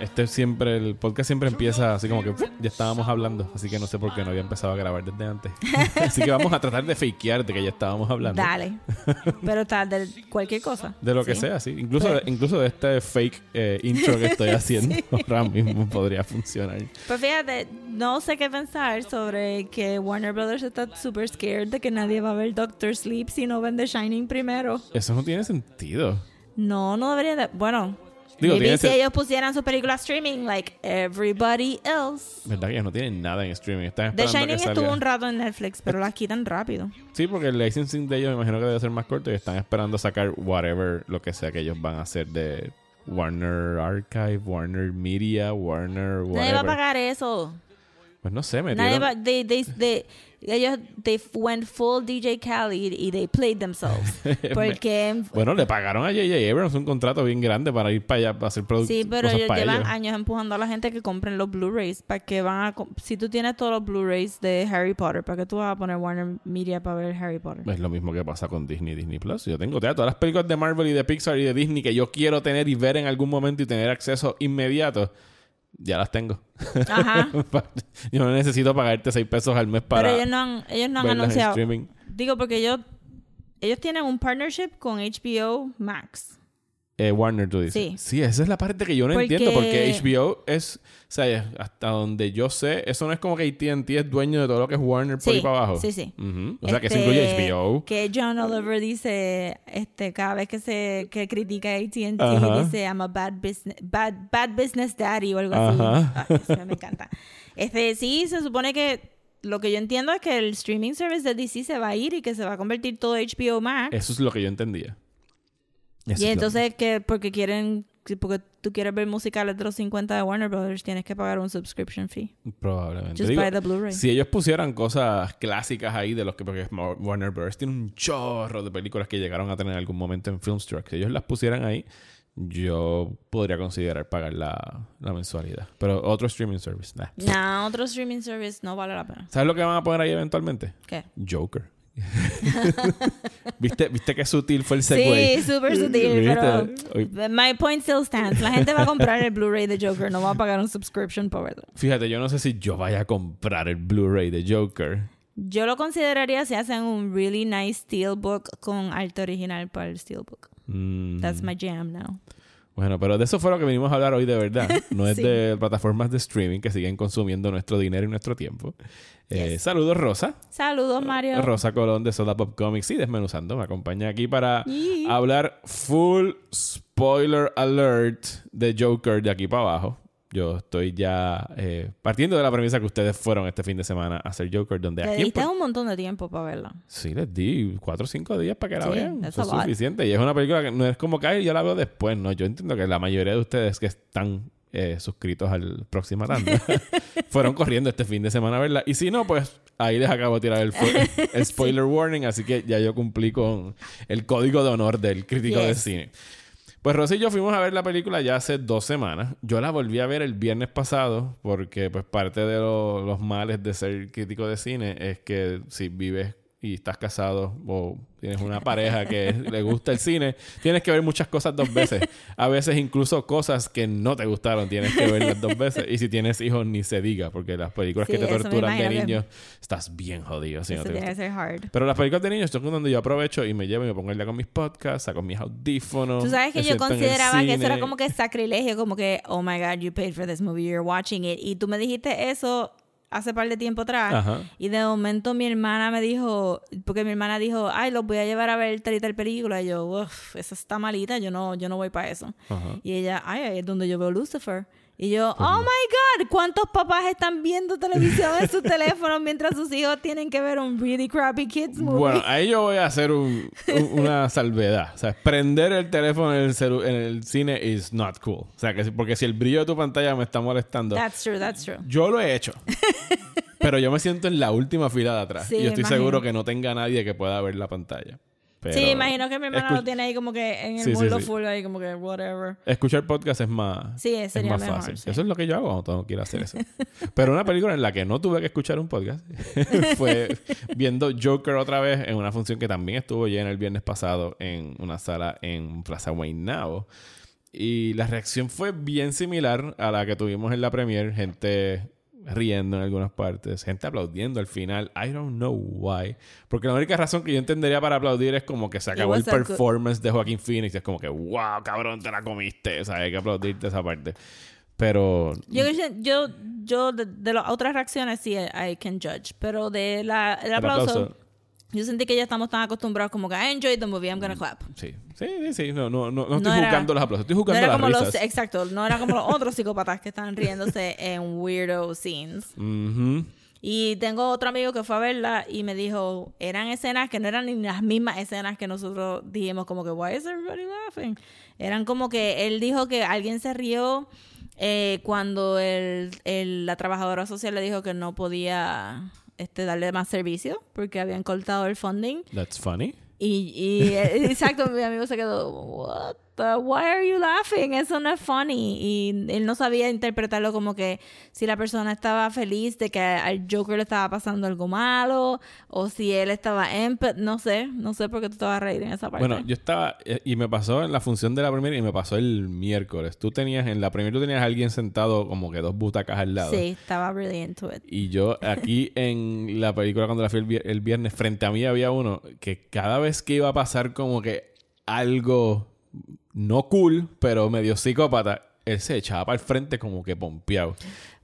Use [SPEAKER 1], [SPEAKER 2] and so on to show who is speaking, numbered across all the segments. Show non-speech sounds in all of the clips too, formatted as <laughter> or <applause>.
[SPEAKER 1] Este siempre, el podcast siempre empieza así como que ya estábamos hablando, así que no sé por qué no había empezado a grabar desde antes. <laughs> así que vamos a tratar de fakear de que ya estábamos hablando.
[SPEAKER 2] Dale. <laughs> Pero tal, de cualquier cosa.
[SPEAKER 1] De lo que
[SPEAKER 2] Sí.
[SPEAKER 1] sea, sí. Incluso,
[SPEAKER 2] Pues-
[SPEAKER 1] incluso de este fake eh, intro que estoy <laughs> haciendo ahora mismo podría funcionar.
[SPEAKER 2] Pues fíjate, no sé qué pensar sobre que Warner Brothers está super scared de que nadie va a ver Doctor Sleep si no ven The Shining primero.
[SPEAKER 1] Eso no tiene sentido.
[SPEAKER 2] No, no debería de... Bueno,
[SPEAKER 1] Digo,
[SPEAKER 2] maybe si ellos pusieran su película streaming like everybody else.
[SPEAKER 1] ¿Verdad que ellos no tienen nada en streaming? Están
[SPEAKER 2] The Shining estuvo un rato en Netflix, pero las quitan rápido.
[SPEAKER 1] Sí, porque el licensing de ellos me imagino que debe ser más corto y están esperando sacar whatever, lo que sea que ellos van a hacer de Warner Archive, Warner Media, Warner
[SPEAKER 2] Nadie va a
[SPEAKER 1] whatever.
[SPEAKER 2] pagar eso.
[SPEAKER 1] Pues no sé, me
[SPEAKER 2] Nadie va, they, they, they- ellos they went full DJ Khaled y they played themselves. <laughs> Porque
[SPEAKER 1] Bueno, le pagaron a J.J. Abrams un contrato bien grande para ir para allá para hacer productos.
[SPEAKER 2] Sí, pero ellos llevan
[SPEAKER 1] ellos.
[SPEAKER 2] años empujando a la gente que compren los Blu-rays. ¿Para que van a Si tú tienes todos los Blu-rays de Harry Potter, ¿para qué tú vas a poner Warner Media para ver Harry Potter?
[SPEAKER 1] Es lo mismo que pasa con Disney Disney Plus. Yo tengo todas las películas de Marvel y de Pixar y de Disney que yo quiero tener y ver en algún momento y tener acceso inmediato. Ya las tengo.
[SPEAKER 2] Ajá. <laughs>
[SPEAKER 1] yo no necesito pagarte 6 pesos al mes para
[SPEAKER 2] pero ellos no han, ellos no han anunciado.
[SPEAKER 1] streaming.
[SPEAKER 2] Digo, porque ellos, ellos tienen un partnership con HBO Max.
[SPEAKER 1] Eh, Warner, tú dices.
[SPEAKER 2] Sí.
[SPEAKER 1] esa es la parte que yo no
[SPEAKER 2] Porque-
[SPEAKER 1] entiendo. Porque HBO es... O sea, hasta donde yo sé, eso no es como que AT&T es dueño de todo lo que es Warner por
[SPEAKER 2] Sí,
[SPEAKER 1] ahí para abajo.
[SPEAKER 2] sí, sí.
[SPEAKER 1] Ujú. O sea, que se
[SPEAKER 2] Este,
[SPEAKER 1] incluye HBO.
[SPEAKER 2] Que John Oliver dice, este, cada vez que se que critica a AT&T,
[SPEAKER 1] Ajá.
[SPEAKER 2] dice, I'm a bad business, bad, bad business daddy o algo así. Ay, eso me encanta. Este, sí, se supone que lo que yo entiendo es que el streaming service de DC se va a ir y que se va a convertir todo HBO Max.
[SPEAKER 1] Eso es lo que yo entendía. Eso
[SPEAKER 2] y entonces que porque quieren, porque tú quieres ver musicales de los 50 de Warner Brothers, tienes que pagar un subscription fee.
[SPEAKER 1] Probablemente.
[SPEAKER 2] Just
[SPEAKER 1] Digo,
[SPEAKER 2] buy the Blu-ray.
[SPEAKER 1] Si ellos pusieran cosas clásicas ahí de los que... Porque Warner Bros. tiene un chorro de películas que llegaron a tener en algún momento en Filmstruck. Si ellos las pusieran ahí, yo podría considerar pagar la, la mensualidad. Pero otro streaming service, nah.
[SPEAKER 2] No, otro streaming service no vale la pena.
[SPEAKER 1] ¿Sabes lo que van a poner ahí eventualmente?
[SPEAKER 2] ¿Qué?
[SPEAKER 1] Joker. <laughs> ¿Viste, ¿Viste qué sutil fue el segue?
[SPEAKER 2] Sí, súper <laughs> sutil, pero my point still stands. La gente va a comprar el Blu-ray de Joker, no va a pagar un subscription por verlo.
[SPEAKER 1] Fíjate, yo no sé si yo vaya a comprar el Blu-ray de Joker.
[SPEAKER 2] Yo lo consideraría si hacen un really nice steelbook con arte original para el steelbook.
[SPEAKER 1] Mm,
[SPEAKER 2] That's my jam now.
[SPEAKER 1] Bueno, pero de eso fue lo que vinimos a hablar hoy de verdad. <laughs> No es
[SPEAKER 2] Sí.
[SPEAKER 1] de plataformas de streaming que siguen consumiendo nuestro dinero y nuestro tiempo. Eh. Saludos, Rosa.
[SPEAKER 2] Saludos, Mario.
[SPEAKER 1] Rosa Colón de Soda Pop Comics y Desmenuzando. Me acompaña aquí para
[SPEAKER 2] Yee.
[SPEAKER 1] hablar full spoiler alert de Joker de aquí para abajo. Yo estoy ya eh, partiendo de la premisa que ustedes fueron este fin de semana a hacer Joker, donde
[SPEAKER 2] Le diste un montón de tiempo para verla.
[SPEAKER 1] Sí, les di cuatro o cinco días para que la
[SPEAKER 2] Sí,
[SPEAKER 1] vean. Eso es suficiente. Y es una película que no es como que "Ay, yo la veo después. No, yo entiendo que la mayoría de ustedes que están eh, suscritos al próximo tanda <laughs> <laughs> fueron corriendo este fin de semana a verla. Y si no, pues ahí les acabo de tirar el, <laughs> spoiler warning. Así que ya yo cumplí con el código de honor del crítico de cine. Pues Rosy y yo fuimos a ver la película ya hace dos semanas. Yo la volví a ver el viernes pasado porque pues parte de lo- los males de ser crítico de cine es que si vives y estás casado o tienes una <laughs> pareja que le gusta el cine, tienes que ver muchas cosas dos veces. A veces incluso cosas que no te gustaron tienes que verlas dos veces. Y si tienes hijos ni se diga porque las películas
[SPEAKER 2] Sí,
[SPEAKER 1] que te torturan de niños estás bien jodido si no
[SPEAKER 2] Eso
[SPEAKER 1] te
[SPEAKER 2] tiene
[SPEAKER 1] gusta.
[SPEAKER 2] que ser hard.
[SPEAKER 1] Pero las películas de niños son donde yo aprovecho y me llevo y me pongo día con mis podcasts, saco mis audífonos.
[SPEAKER 2] Tú sabes que yo consideraba que eso era como que sacrilegio, como que, oh my God, you paid for this movie, you're watching it. Y tú me dijiste eso hace par de tiempo atrás.
[SPEAKER 1] Ajá.
[SPEAKER 2] Y de momento mi hermana me dijo, porque mi hermana dijo, ay, los voy a llevar a ver tal y tal película. Y yo, uff, esa está malita, yo no, yo no voy para eso.
[SPEAKER 1] Ajá.
[SPEAKER 2] Y ella, ay, ahí es donde yo veo Lucifer. Y yo, oh my God, ¿cuántos papás están viendo televisión en sus <laughs> teléfonos mientras sus hijos tienen que ver un really crappy kids movie?
[SPEAKER 1] Bueno, ahí yo voy a hacer un- un- una <laughs> salvedad. O sea, prender el teléfono en el, en el cine is not cool. O sea, que porque si el brillo de tu pantalla me está molestando,
[SPEAKER 2] That's true, that's true.
[SPEAKER 1] yo lo he hecho. <laughs> Pero yo me siento en la última fila de atrás.
[SPEAKER 2] Sí,
[SPEAKER 1] y yo estoy
[SPEAKER 2] imagino.
[SPEAKER 1] seguro que no tenga nadie que pueda ver la pantalla. Pero
[SPEAKER 2] sí, imagino que mi hermana lo tiene ahí como que en el
[SPEAKER 1] Sí,
[SPEAKER 2] mundo
[SPEAKER 1] sí.
[SPEAKER 2] full ahí como que whatever.
[SPEAKER 1] Escuchar podcast es más,
[SPEAKER 2] Sí,
[SPEAKER 1] es más
[SPEAKER 2] mejor,
[SPEAKER 1] fácil. Eso es lo que yo hago cuando tengo que ir a hacer eso. Pero una película en la que no tuve que escuchar un podcast <laughs> fue viendo Joker otra vez en una función que también estuvo llena el viernes pasado en una sala en Plaza Guaynabo. Y la reacción fue bien similar a la que tuvimos en la premiere. Gente riendo en algunas partes, gente aplaudiendo al final. I don't know why. Porque la única razón que yo entendería para aplaudir es como que se acabó el performance de Joaquín Phoenix. Es como que, wow, cabrón, te la comiste. O sea, hay que aplaudirte esa parte. Pero
[SPEAKER 2] Yo, yo, yo de, de las otras reacciones sí I can judge, pero de la, el
[SPEAKER 1] el
[SPEAKER 2] aplauso, yo sentí que ya estamos tan acostumbrados como que I enjoyed the movie, I'm gonna clap.
[SPEAKER 1] Sí, sí, sí, sí. No, no, no, no estoy
[SPEAKER 2] No era-
[SPEAKER 1] juzgando los aplausos, estoy
[SPEAKER 2] No
[SPEAKER 1] juzgando
[SPEAKER 2] era
[SPEAKER 1] las
[SPEAKER 2] como
[SPEAKER 1] risas.
[SPEAKER 2] los, exacto, no era como los <laughs> otros psicópatas que están riéndose en weirdo scenes. Y tengo otro amigo que fue a verla y me dijo, eran escenas que no eran ni las mismas escenas que nosotros dijimos como que, why is everybody laughing? Eran como que él dijo que alguien se rió eh, cuando el, el- la trabajadora social le dijo que no podía este, darle más servicio porque habían cortado el funding.
[SPEAKER 1] That's funny.
[SPEAKER 2] Y, y eh, <laughs> exacto, mi amigo se quedó, what why are you laughing? Eso no es funny. Y él no sabía interpretarlo como que si la persona estaba feliz de que al Joker le estaba pasando algo malo, o si él estaba en, no sé, no sé por qué tú vas a reír en esa parte.
[SPEAKER 1] Bueno, yo estaba... eh, Y me pasó en la función de la primera y me pasó el miércoles. Tú tenías... En la primera tú tenías a alguien sentado como que dos butacas al lado.
[SPEAKER 2] sí, estaba really into it.
[SPEAKER 1] Y yo aquí <laughs> en la película cuando la fui el, vier- el viernes, frente a mí había uno que cada vez que iba a pasar como que algo no cool, pero medio psicópata, él se echaba para el frente como que pompeado.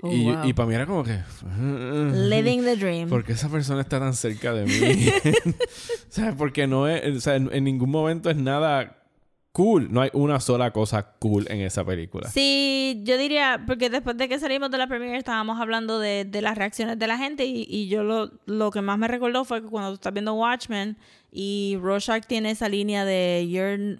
[SPEAKER 2] Oh,
[SPEAKER 1] y,
[SPEAKER 2] wow.
[SPEAKER 1] y para mí era como que... <laughs>
[SPEAKER 2] Living the dream.
[SPEAKER 1] ¿Por qué esa persona está tan cerca de mí? <laughs> <laughs> ¿Sabes? Porque no es... O sea, en, en ningún momento es nada cool. No hay una sola cosa cool en esa película.
[SPEAKER 2] Sí, yo diría, porque después de que salimos de la premiere estábamos hablando de, de las reacciones de la gente y, y yo lo, lo que más me recordó fue que cuando tú estás viendo Watchmen y Rorschach tiene esa línea de You're,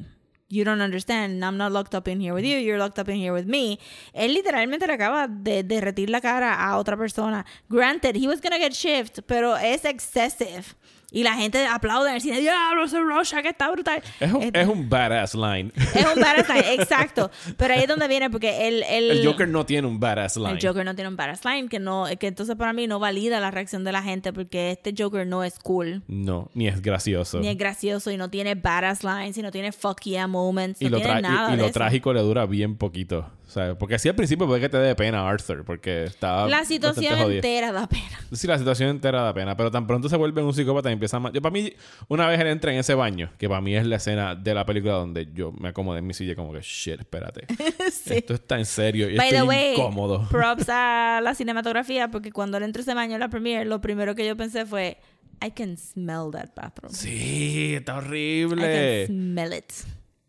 [SPEAKER 2] you don't understand, I'm not locked up in here with you, you're locked up in here with me. Él literalmente le acaba de derretir la cara a otra persona. Granted, he was gonna get shift, pero es excessive. Y la gente aplaude en el cine, diablo, ese Rorschach está brutal.
[SPEAKER 1] Es un,
[SPEAKER 2] Eh,
[SPEAKER 1] es un badass line.
[SPEAKER 2] es un badass line, <laughs> exacto. Pero ahí es donde viene, porque el, el,
[SPEAKER 1] El Joker no tiene un badass line.
[SPEAKER 2] el Joker no tiene un badass line, que, no, que entonces para mí no valida la reacción de la gente, porque este Joker no es cool,
[SPEAKER 1] No, ni es gracioso.
[SPEAKER 2] ni es gracioso, y no tiene badass lines, y no tiene fuck yeah moments,
[SPEAKER 1] y
[SPEAKER 2] no
[SPEAKER 1] lo,
[SPEAKER 2] tiene
[SPEAKER 1] y-
[SPEAKER 2] nada
[SPEAKER 1] y
[SPEAKER 2] de
[SPEAKER 1] lo
[SPEAKER 2] eso.
[SPEAKER 1] trágico le dura bien poquito. O sea, porque así al principio puede que te dé pena Arthur, porque estaba.
[SPEAKER 2] La situación entera da pena.
[SPEAKER 1] Sí, la situación entera da pena, pero tan pronto se vuelve un psicópata y empieza a... Yo, para mí, una vez él entra en ese baño, que para mí es la escena de la película donde yo me acomodé en mi silla como que, shit, espérate. <laughs>
[SPEAKER 2] Sí.
[SPEAKER 1] Esto está en serio y
[SPEAKER 2] By the
[SPEAKER 1] estoy
[SPEAKER 2] way,
[SPEAKER 1] incómodo. <laughs>
[SPEAKER 2] props a la cinematografía, porque cuando él entró ese baño en la premiere, lo primero que yo pensé fue, I can smell that bathroom.
[SPEAKER 1] Sí, está
[SPEAKER 2] I
[SPEAKER 1] horrible.
[SPEAKER 2] can smell it.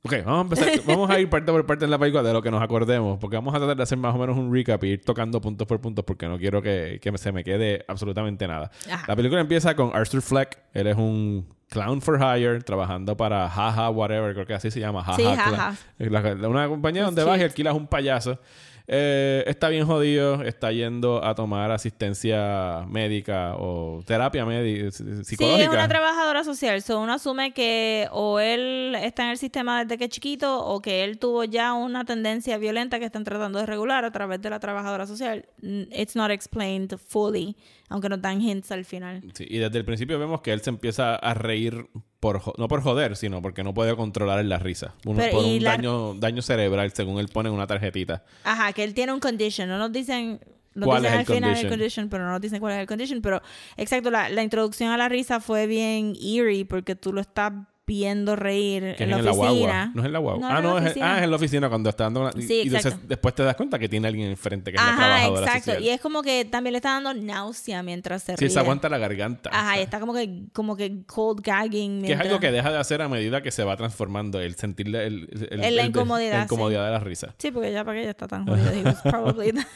[SPEAKER 1] Ok, vamos a empezar. <laughs> vamos a ir parte por parte en la película de lo que nos acordemos. Porque vamos a tratar de hacer más o menos un recap y ir tocando puntos por puntos porque no quiero que, que se me quede absolutamente nada.
[SPEAKER 2] Ajá.
[SPEAKER 1] La película empieza con Arthur Fleck. Él es un clown for hire trabajando para Jaja, whatever. Creo que así se llama. Jaja.
[SPEAKER 2] Sí,
[SPEAKER 1] Clown. Una compañía donde vas y alquilas un payaso. Eh, está bien jodido, está yendo a tomar asistencia médica o terapia médica, psicológica.
[SPEAKER 2] Sí, es una trabajadora social. So, uno asume que o él está en el sistema desde que es chiquito o que él tuvo ya una tendencia violenta que están tratando de regular a través de la trabajadora social. It's not explained fully, aunque nos dan hints al final.
[SPEAKER 1] Sí, y desde el principio vemos que él se empieza a reír por no por joder, sino porque no puede controlar la risa. Un-
[SPEAKER 2] Pero,
[SPEAKER 1] por un
[SPEAKER 2] la-
[SPEAKER 1] daño, daño cerebral, según él pone en una tarjetita.
[SPEAKER 2] Ajá, que él tiene un condition. No nos dicen... Nos
[SPEAKER 1] ¿Cuál
[SPEAKER 2] dicen
[SPEAKER 1] es
[SPEAKER 2] al final el
[SPEAKER 1] condition?
[SPEAKER 2] condition, pero no nos dicen cuál es el condition. Pero, exacto, la, la introducción a la risa fue bien eerie porque tú lo estás viendo reír
[SPEAKER 1] Que
[SPEAKER 2] en la
[SPEAKER 1] en la
[SPEAKER 2] oficina.
[SPEAKER 1] No es en la guagua.
[SPEAKER 2] No,
[SPEAKER 1] ah, no, es, ah, es en la oficina cuando está dando una... y-
[SPEAKER 2] Sí,
[SPEAKER 1] y entonces después te das cuenta que tiene alguien enfrente que es la
[SPEAKER 2] Ajá,
[SPEAKER 1] trabajadora
[SPEAKER 2] exacto.
[SPEAKER 1] social.
[SPEAKER 2] Y es como que también le está dando náusea mientras se
[SPEAKER 1] Sí,
[SPEAKER 2] ríe.
[SPEAKER 1] se aguanta la garganta.
[SPEAKER 2] Ajá, y está como que, como que cold gagging.
[SPEAKER 1] Que es algo que deja de hacer a medida que se va transformando el sentirle el, el-
[SPEAKER 2] En la
[SPEAKER 1] el-
[SPEAKER 2] incomodidad,
[SPEAKER 1] la
[SPEAKER 2] sí.
[SPEAKER 1] incomodidad de la risa.
[SPEAKER 2] Sí, porque ya para que ella está tan jodida. <laughs>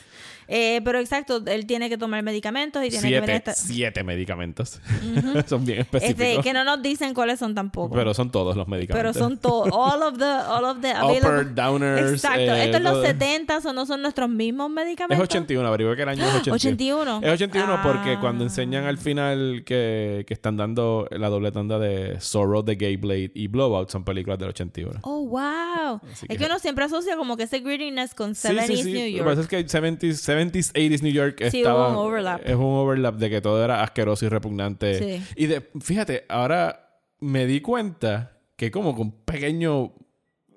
[SPEAKER 2] Eh, pero exacto, él tiene que tomar medicamentos y tiene que
[SPEAKER 1] siete,
[SPEAKER 2] venir esta-
[SPEAKER 1] siete medicamentos. <laughs> son bien
[SPEAKER 2] Este,
[SPEAKER 1] específicos.
[SPEAKER 2] que no nos dicen cuáles son tampoco.
[SPEAKER 1] Pero son todos los
[SPEAKER 2] Pero
[SPEAKER 1] medicamentos.
[SPEAKER 2] son todos, all of the, all of the available-
[SPEAKER 1] Upper, downers.
[SPEAKER 2] Exacto,
[SPEAKER 1] eh,
[SPEAKER 2] estos los
[SPEAKER 1] todo.
[SPEAKER 2] 70 o no son nuestros mismos
[SPEAKER 1] Es
[SPEAKER 2] medicamentos.
[SPEAKER 1] 81, averigué que el año es 81.
[SPEAKER 2] 81.
[SPEAKER 1] Es 81 porque
[SPEAKER 2] Ah.
[SPEAKER 1] cuando enseñan al final que, que están dando la doble tanda de Zorro, The Gay Blade y Blowout son películas del 81.
[SPEAKER 2] Oh, wow.
[SPEAKER 1] Así
[SPEAKER 2] Es
[SPEAKER 1] que-
[SPEAKER 2] que uno siempre asocia como que ese grittiness con
[SPEAKER 1] Sí,
[SPEAKER 2] 70s
[SPEAKER 1] sí, sí.
[SPEAKER 2] New
[SPEAKER 1] Lo que
[SPEAKER 2] York.
[SPEAKER 1] pasa es que 70s, 70s 80s New York
[SPEAKER 2] Sí,
[SPEAKER 1] estaba...
[SPEAKER 2] hubo un overlap.
[SPEAKER 1] Es un overlap de que todo era asqueroso y repugnante.
[SPEAKER 2] Sí.
[SPEAKER 1] Y de, fíjate, ahora me di cuenta que como con un pequeño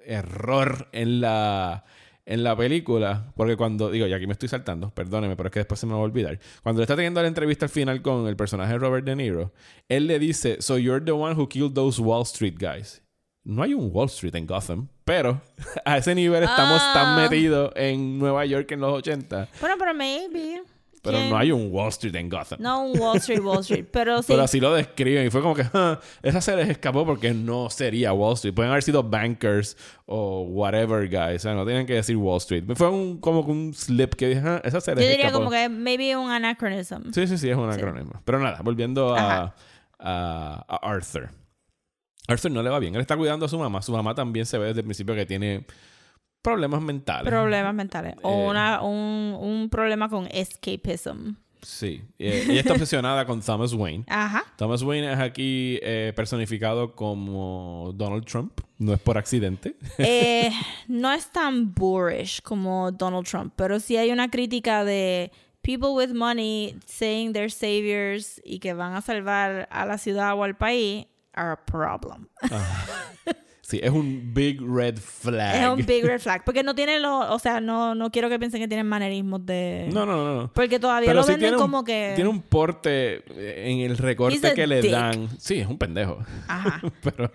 [SPEAKER 1] error en la en la película, porque cuando digo, y aquí me estoy saltando, perdóneme, pero es que después se me va a olvidar. Cuando le está teniendo la entrevista al final con el personaje de Robert De Niro, él le dice, "So you're the one who killed those Wall Street guys." No hay un Wall Street en Gotham, pero <laughs> a ese nivel estamos
[SPEAKER 2] Ah.
[SPEAKER 1] tan metidos en Nueva York en los 80,
[SPEAKER 2] Bueno, pero maybe.
[SPEAKER 1] pero
[SPEAKER 2] ¿Quién?
[SPEAKER 1] no hay un Wall Street en Gotham.
[SPEAKER 2] No un Wall Street, Wall Street. <laughs> Pero sí.
[SPEAKER 1] Pero así lo describen y fue como que "Ah, esa se les escapó porque no sería Wall Street. Pueden haber sido bankers o whatever guys. O sea, no tienen que decir Wall Street. Fue un, como un slip que dije, "Ah, esa se les
[SPEAKER 2] Yo diría
[SPEAKER 1] escapó".
[SPEAKER 2] como que maybe un anachronism.
[SPEAKER 1] Sí, sí, sí, es un acrónimo. Pero nada, volviendo a,
[SPEAKER 2] Ajá.
[SPEAKER 1] a, a Arthur. Arthur no le va bien. Él está cuidando a su mamá. Su mamá también se ve desde el principio que tiene problemas mentales.
[SPEAKER 2] Problemas mentales. O
[SPEAKER 1] Eh.
[SPEAKER 2] una, un, un problema con escapism.
[SPEAKER 1] Sí. Eh, ella está obsesionada con Thomas Wayne.
[SPEAKER 2] Ajá.
[SPEAKER 1] Thomas Wayne es aquí eh, personificado como Donald Trump. No es por accidente.
[SPEAKER 2] Eh, <laughs> no es tan boorish como Donald Trump, pero sí hay una crítica de people with money saying they're saviors y que van a salvar a la ciudad o al país are a problem.
[SPEAKER 1] Sí, es un big red flag.
[SPEAKER 2] Es un big red flag. Porque no tienen los. O sea, no, no quiero que piensen que tienen manerismos de.
[SPEAKER 1] No, no, no. no.
[SPEAKER 2] Porque todavía
[SPEAKER 1] Pero
[SPEAKER 2] lo
[SPEAKER 1] sí
[SPEAKER 2] venden
[SPEAKER 1] un-
[SPEAKER 2] como que.
[SPEAKER 1] Tiene un porte eh, en el recorte que le
[SPEAKER 2] dick.
[SPEAKER 1] dan. Sí, es un pendejo.
[SPEAKER 2] Ajá. <laughs>
[SPEAKER 1] pero,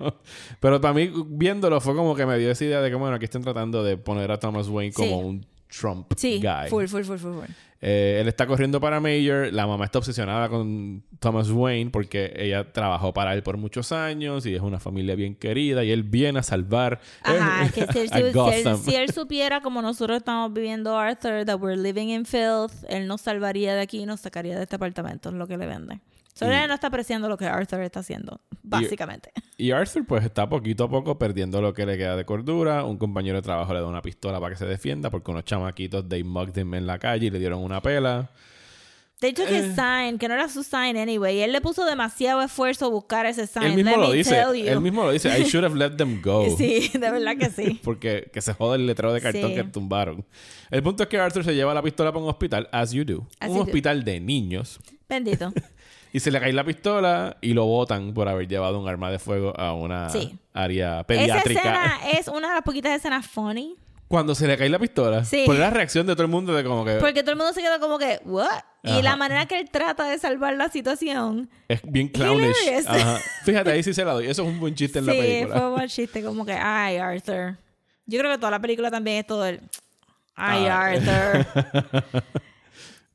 [SPEAKER 1] pero para mí, viéndolo, fue como que me dio esa idea de que, bueno, aquí están tratando de poner a Thomas Wayne como
[SPEAKER 2] Sí.
[SPEAKER 1] un Trump
[SPEAKER 2] Sí.
[SPEAKER 1] guy.
[SPEAKER 2] Full, full, full, full, full.
[SPEAKER 1] Eh, él está corriendo para Mayor. La mamá está obsesionada con Thomas Wayne porque ella trabajó para él por muchos años y es una familia bien querida y él viene a salvar
[SPEAKER 2] Ajá,
[SPEAKER 1] eh,
[SPEAKER 2] que si él, <laughs>
[SPEAKER 1] a
[SPEAKER 2] si si él supiera como nosotros estamos viviendo Arthur, that we're living in filth, él nos salvaría de aquí y nos sacaría de este apartamento, es lo que le venden. Él no está apreciando lo que Arthur está haciendo, básicamente.
[SPEAKER 1] Y Arthur pues está poquito a poco perdiendo lo que le queda de cordura. Un compañero de trabajo le da una pistola para que se defienda porque unos chamaquitos they mugged him en la calle y le dieron una pela.
[SPEAKER 2] They took
[SPEAKER 1] Eh.
[SPEAKER 2] his sign, que no era su sign anyway. Él le puso demasiado esfuerzo a buscar ese sign.
[SPEAKER 1] él mismo
[SPEAKER 2] let
[SPEAKER 1] lo dice. Él mismo lo dice. I should have let them go. <laughs>
[SPEAKER 2] Sí, de verdad que sí. <laughs>
[SPEAKER 1] Porque que se joda el letrero de cartón
[SPEAKER 2] Sí.
[SPEAKER 1] que tumbaron. El punto es que Arthur se lleva la pistola para un hospital, as you do.
[SPEAKER 2] As
[SPEAKER 1] un
[SPEAKER 2] you do.
[SPEAKER 1] hospital de niños.
[SPEAKER 2] Bendito.
[SPEAKER 1] Y se le cae la pistola y lo botan por haber llevado un arma de fuego a una
[SPEAKER 2] Sí.
[SPEAKER 1] área
[SPEAKER 2] Esa
[SPEAKER 1] pediátrica.
[SPEAKER 2] escena <laughs> es una de las poquitas escenas funny.
[SPEAKER 1] Cuando se le cae la pistola.
[SPEAKER 2] Sí.
[SPEAKER 1] Por la reacción de todo el mundo de como que
[SPEAKER 2] Porque todo el mundo se queda como que, ¿what? Y la manera que él trata de salvar la situación.
[SPEAKER 1] es bien clownish. Ajá. <laughs> Fíjate, ahí sí se la doy. Eso es un buen chiste en la
[SPEAKER 2] sí,
[SPEAKER 1] película.
[SPEAKER 2] fue un buen chiste, como que, ay, Arthur. Yo creo que toda la película también es todo el, ay,
[SPEAKER 1] Ah.
[SPEAKER 2] Arthur. <laughs>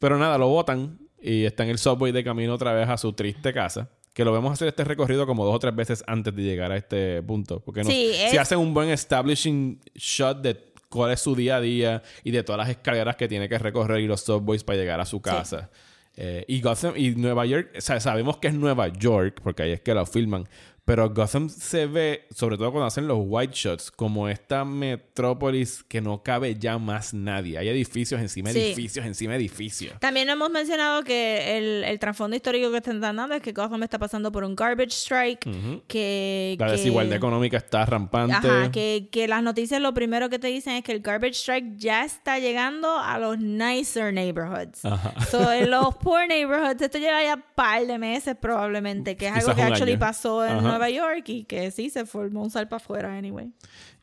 [SPEAKER 1] Pero nada, lo botan y está en el subway de camino otra vez a su triste casa. Que lo vemos hacer este recorrido como dos o tres veces antes de llegar a este punto. Porque no,
[SPEAKER 2] Sí,
[SPEAKER 1] si
[SPEAKER 2] es-
[SPEAKER 1] hacen un buen establishing shot de cuál es su día a día y de todas las escaleras que tiene que recorrer y los subways para llegar a su casa. Eh, y Gotham y Nueva York, o sea, sabemos que es Nueva York, porque ahí es que lo filman. Pero Gotham se ve, sobre todo cuando hacen los white shots, como esta metrópolis que no cabe ya más nadie. Hay edificios encima de
[SPEAKER 2] Sí.
[SPEAKER 1] edificios encima de edificios.
[SPEAKER 2] También hemos mencionado que el, el trasfondo histórico que están dando es que Gotham está pasando por un garbage strike. que,
[SPEAKER 1] La
[SPEAKER 2] que-
[SPEAKER 1] desigualdad económica está rampante.
[SPEAKER 2] Ajá, que, que las noticias lo primero que te dicen es que el garbage strike ya está llegando a los nicer neighborhoods.
[SPEAKER 1] Ajá.
[SPEAKER 2] So, en <laughs> los poor neighborhoods, esto lleva ya un par de meses probablemente, que es algo que actually
[SPEAKER 1] año.
[SPEAKER 2] pasó en. Nueva York y que sí se formó un salpa afuera, anyway.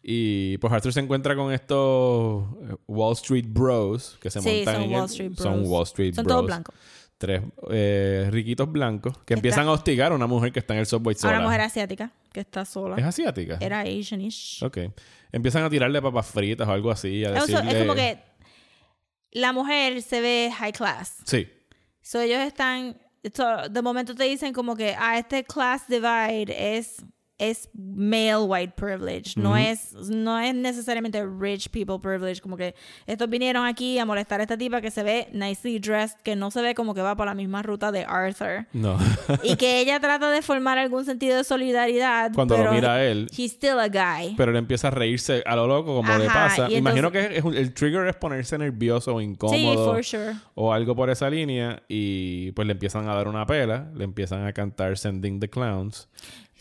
[SPEAKER 1] Y pues Arthur se encuentra con estos eh, Wall Street Bros que se
[SPEAKER 2] Sí,
[SPEAKER 1] montan
[SPEAKER 2] son
[SPEAKER 1] en
[SPEAKER 2] Wall
[SPEAKER 1] el-
[SPEAKER 2] Street
[SPEAKER 1] Son
[SPEAKER 2] Bros.
[SPEAKER 1] Wall Street
[SPEAKER 2] Son
[SPEAKER 1] Bros.
[SPEAKER 2] todos blancos.
[SPEAKER 1] Tres eh, riquitos blancos que empiezan a hostigar a una mujer que está en el subway
[SPEAKER 2] A
[SPEAKER 1] sola.
[SPEAKER 2] una mujer asiática que está sola.
[SPEAKER 1] ¿Es asiática?
[SPEAKER 2] Era Asianish.
[SPEAKER 1] Ok. Empiezan a tirarle papas fritas o algo así. A decirle...
[SPEAKER 2] es como que la mujer se ve high class.
[SPEAKER 1] Sí.
[SPEAKER 2] So ellos están, so, de momento te dicen como que, ah, este class divide es es male white privilege, no es no es necesariamente rich people privilege, como que estos vinieron aquí a molestar a esta tipa que se ve nicely dressed, que no se ve como que va por la misma ruta de Arthur.
[SPEAKER 1] No.
[SPEAKER 2] y que ella trata de formar algún sentido de solidaridad.
[SPEAKER 1] Cuando
[SPEAKER 2] pero
[SPEAKER 1] lo mira a él.
[SPEAKER 2] He's still a guy.
[SPEAKER 1] Pero él empieza a reírse a lo loco, como le
[SPEAKER 2] Ajá,
[SPEAKER 1] pasa.
[SPEAKER 2] y
[SPEAKER 1] Imagino
[SPEAKER 2] entonces-
[SPEAKER 1] que es el trigger es ponerse nervioso o
[SPEAKER 2] sí,
[SPEAKER 1] incómodo.
[SPEAKER 2] for sure.
[SPEAKER 1] o algo por esa línea y pues le empiezan a dar una pela, le empiezan a cantar Sending the Clowns.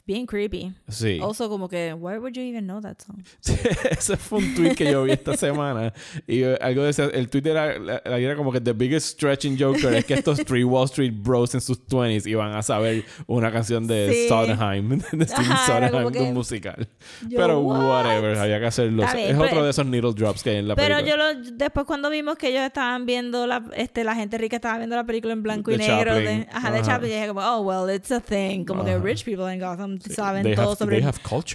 [SPEAKER 2] Bien creepy.
[SPEAKER 1] Sí.
[SPEAKER 2] Also como que, why would you even know that song? <laughs>
[SPEAKER 1] Ese fue un tweet que yo vi esta semana y eh, algo de ese, el tweet era, la- era como que the biggest stretch in Joker es que estos three Wall Street bros en sus 20s iban a saber una canción de
[SPEAKER 2] Sí.
[SPEAKER 1] Sondheim, <laughs> de
[SPEAKER 2] como
[SPEAKER 1] Sondheim, de
[SPEAKER 2] que-
[SPEAKER 1] un musical.
[SPEAKER 2] Yo,
[SPEAKER 1] pero
[SPEAKER 2] what?
[SPEAKER 1] whatever, había que hacerlo. Es
[SPEAKER 2] pero-
[SPEAKER 1] otro de esos needle drops que hay en la
[SPEAKER 2] Pero
[SPEAKER 1] película.
[SPEAKER 2] yo lo, después cuando vimos que ellos estaban viendo la, este, la gente rica estaba viendo la película en blanco y
[SPEAKER 1] De
[SPEAKER 2] negro
[SPEAKER 1] Chaplin.
[SPEAKER 2] de, ajá, de
[SPEAKER 1] Ajá.
[SPEAKER 2] Chaplin, y dije como, oh, well, it's a thing. Como que
[SPEAKER 1] Ajá.
[SPEAKER 2] rich people in Gotham saben
[SPEAKER 1] They
[SPEAKER 2] todo
[SPEAKER 1] have-
[SPEAKER 2] sobre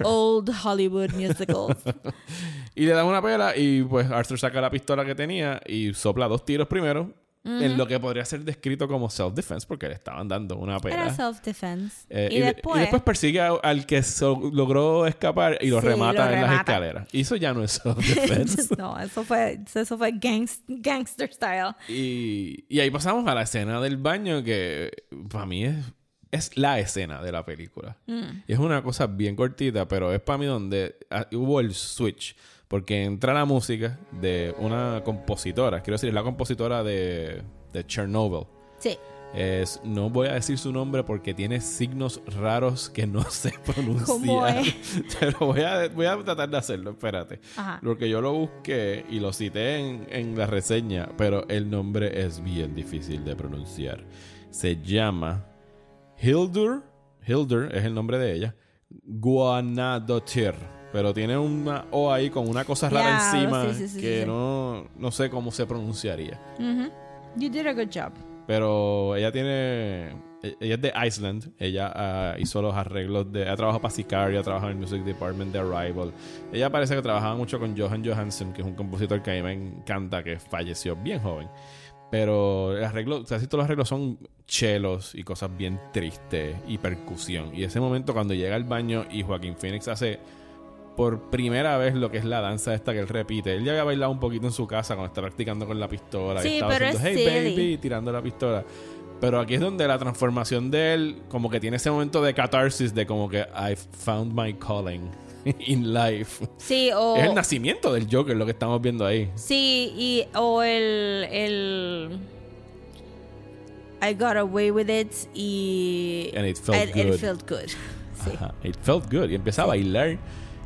[SPEAKER 2] old Hollywood musicals. <laughs>
[SPEAKER 1] Y le dan una pela y pues Arthur saca la pistola que tenía y sopla dos tiros primero. En lo que podría ser descrito como self-defense porque le estaban dando una pela.
[SPEAKER 2] Era self-defense.
[SPEAKER 1] Eh,
[SPEAKER 2] y,
[SPEAKER 1] de-
[SPEAKER 2] después,
[SPEAKER 1] y después persigue a- al que so- logró escapar y lo
[SPEAKER 2] Sí,
[SPEAKER 1] remata
[SPEAKER 2] lo
[SPEAKER 1] en las
[SPEAKER 2] remata.
[SPEAKER 1] escaleras. Y eso ya no es <laughs> self-defense.
[SPEAKER 2] no, eso fue, eso fue gangs- gangster style.
[SPEAKER 1] y, y ahí pasamos a la escena del baño que para mí es, es la escena de la película.
[SPEAKER 2] Mm.
[SPEAKER 1] Y es una cosa bien cortita, pero es para mí donde ah, hubo el switch. Porque entra la música de una compositora. Quiero decir, es la compositora de, de Chernobyl.
[SPEAKER 2] Sí.
[SPEAKER 1] Es, no voy a decir su nombre porque tiene signos raros que no <laughs> sé pronunciar. <laughs> Pero voy a, voy a tratar de hacerlo, espérate.
[SPEAKER 2] Ajá.
[SPEAKER 1] Porque yo lo busqué y lo cité en, en la reseña, pero el nombre es bien difícil de pronunciar. Se llama Hildur, Hildur es el nombre de ella, Guanadotir. Pero tiene una O ahí con una cosa rara encima
[SPEAKER 2] sí, sí, sí,
[SPEAKER 1] que. No, no sé cómo se pronunciaría.
[SPEAKER 2] You did a good job.
[SPEAKER 1] Pero ella tiene. e- Ella es de Iceland. Ella ah, hizo los arreglos de. Ella trabajó para Sicario, trabajó en el Music Department de Arrival. Ella parece que trabajaba mucho con Johan Johansson, que es un compositor que a mí me encanta, que falleció bien joven. Pero el arreglo, casi todos los arreglos son chelos y cosas bien tristes y percusión. Y ese momento cuando llega al baño y Joaquín Phoenix hace por primera vez lo que es la danza esta que él repite. Él ya había bailado un poquito en su casa cuando está practicando con la pistola. y
[SPEAKER 2] Sí,
[SPEAKER 1] estaba
[SPEAKER 2] pero
[SPEAKER 1] haciendo,
[SPEAKER 2] es
[SPEAKER 1] hey
[SPEAKER 2] silly.
[SPEAKER 1] baby, tirando la pistola. Pero aquí es donde la transformación de él, como que tiene ese momento de catarsis, de como que I found my calling <laughs> in life.
[SPEAKER 2] Sí, o...
[SPEAKER 1] Es el nacimiento del Joker lo que estamos viendo ahí.
[SPEAKER 2] Sí, y o el, el I got away with it y
[SPEAKER 1] And it felt
[SPEAKER 2] and it
[SPEAKER 1] good.
[SPEAKER 2] felt good. Sí.
[SPEAKER 1] Ajá, It felt good. Y empieza a bailar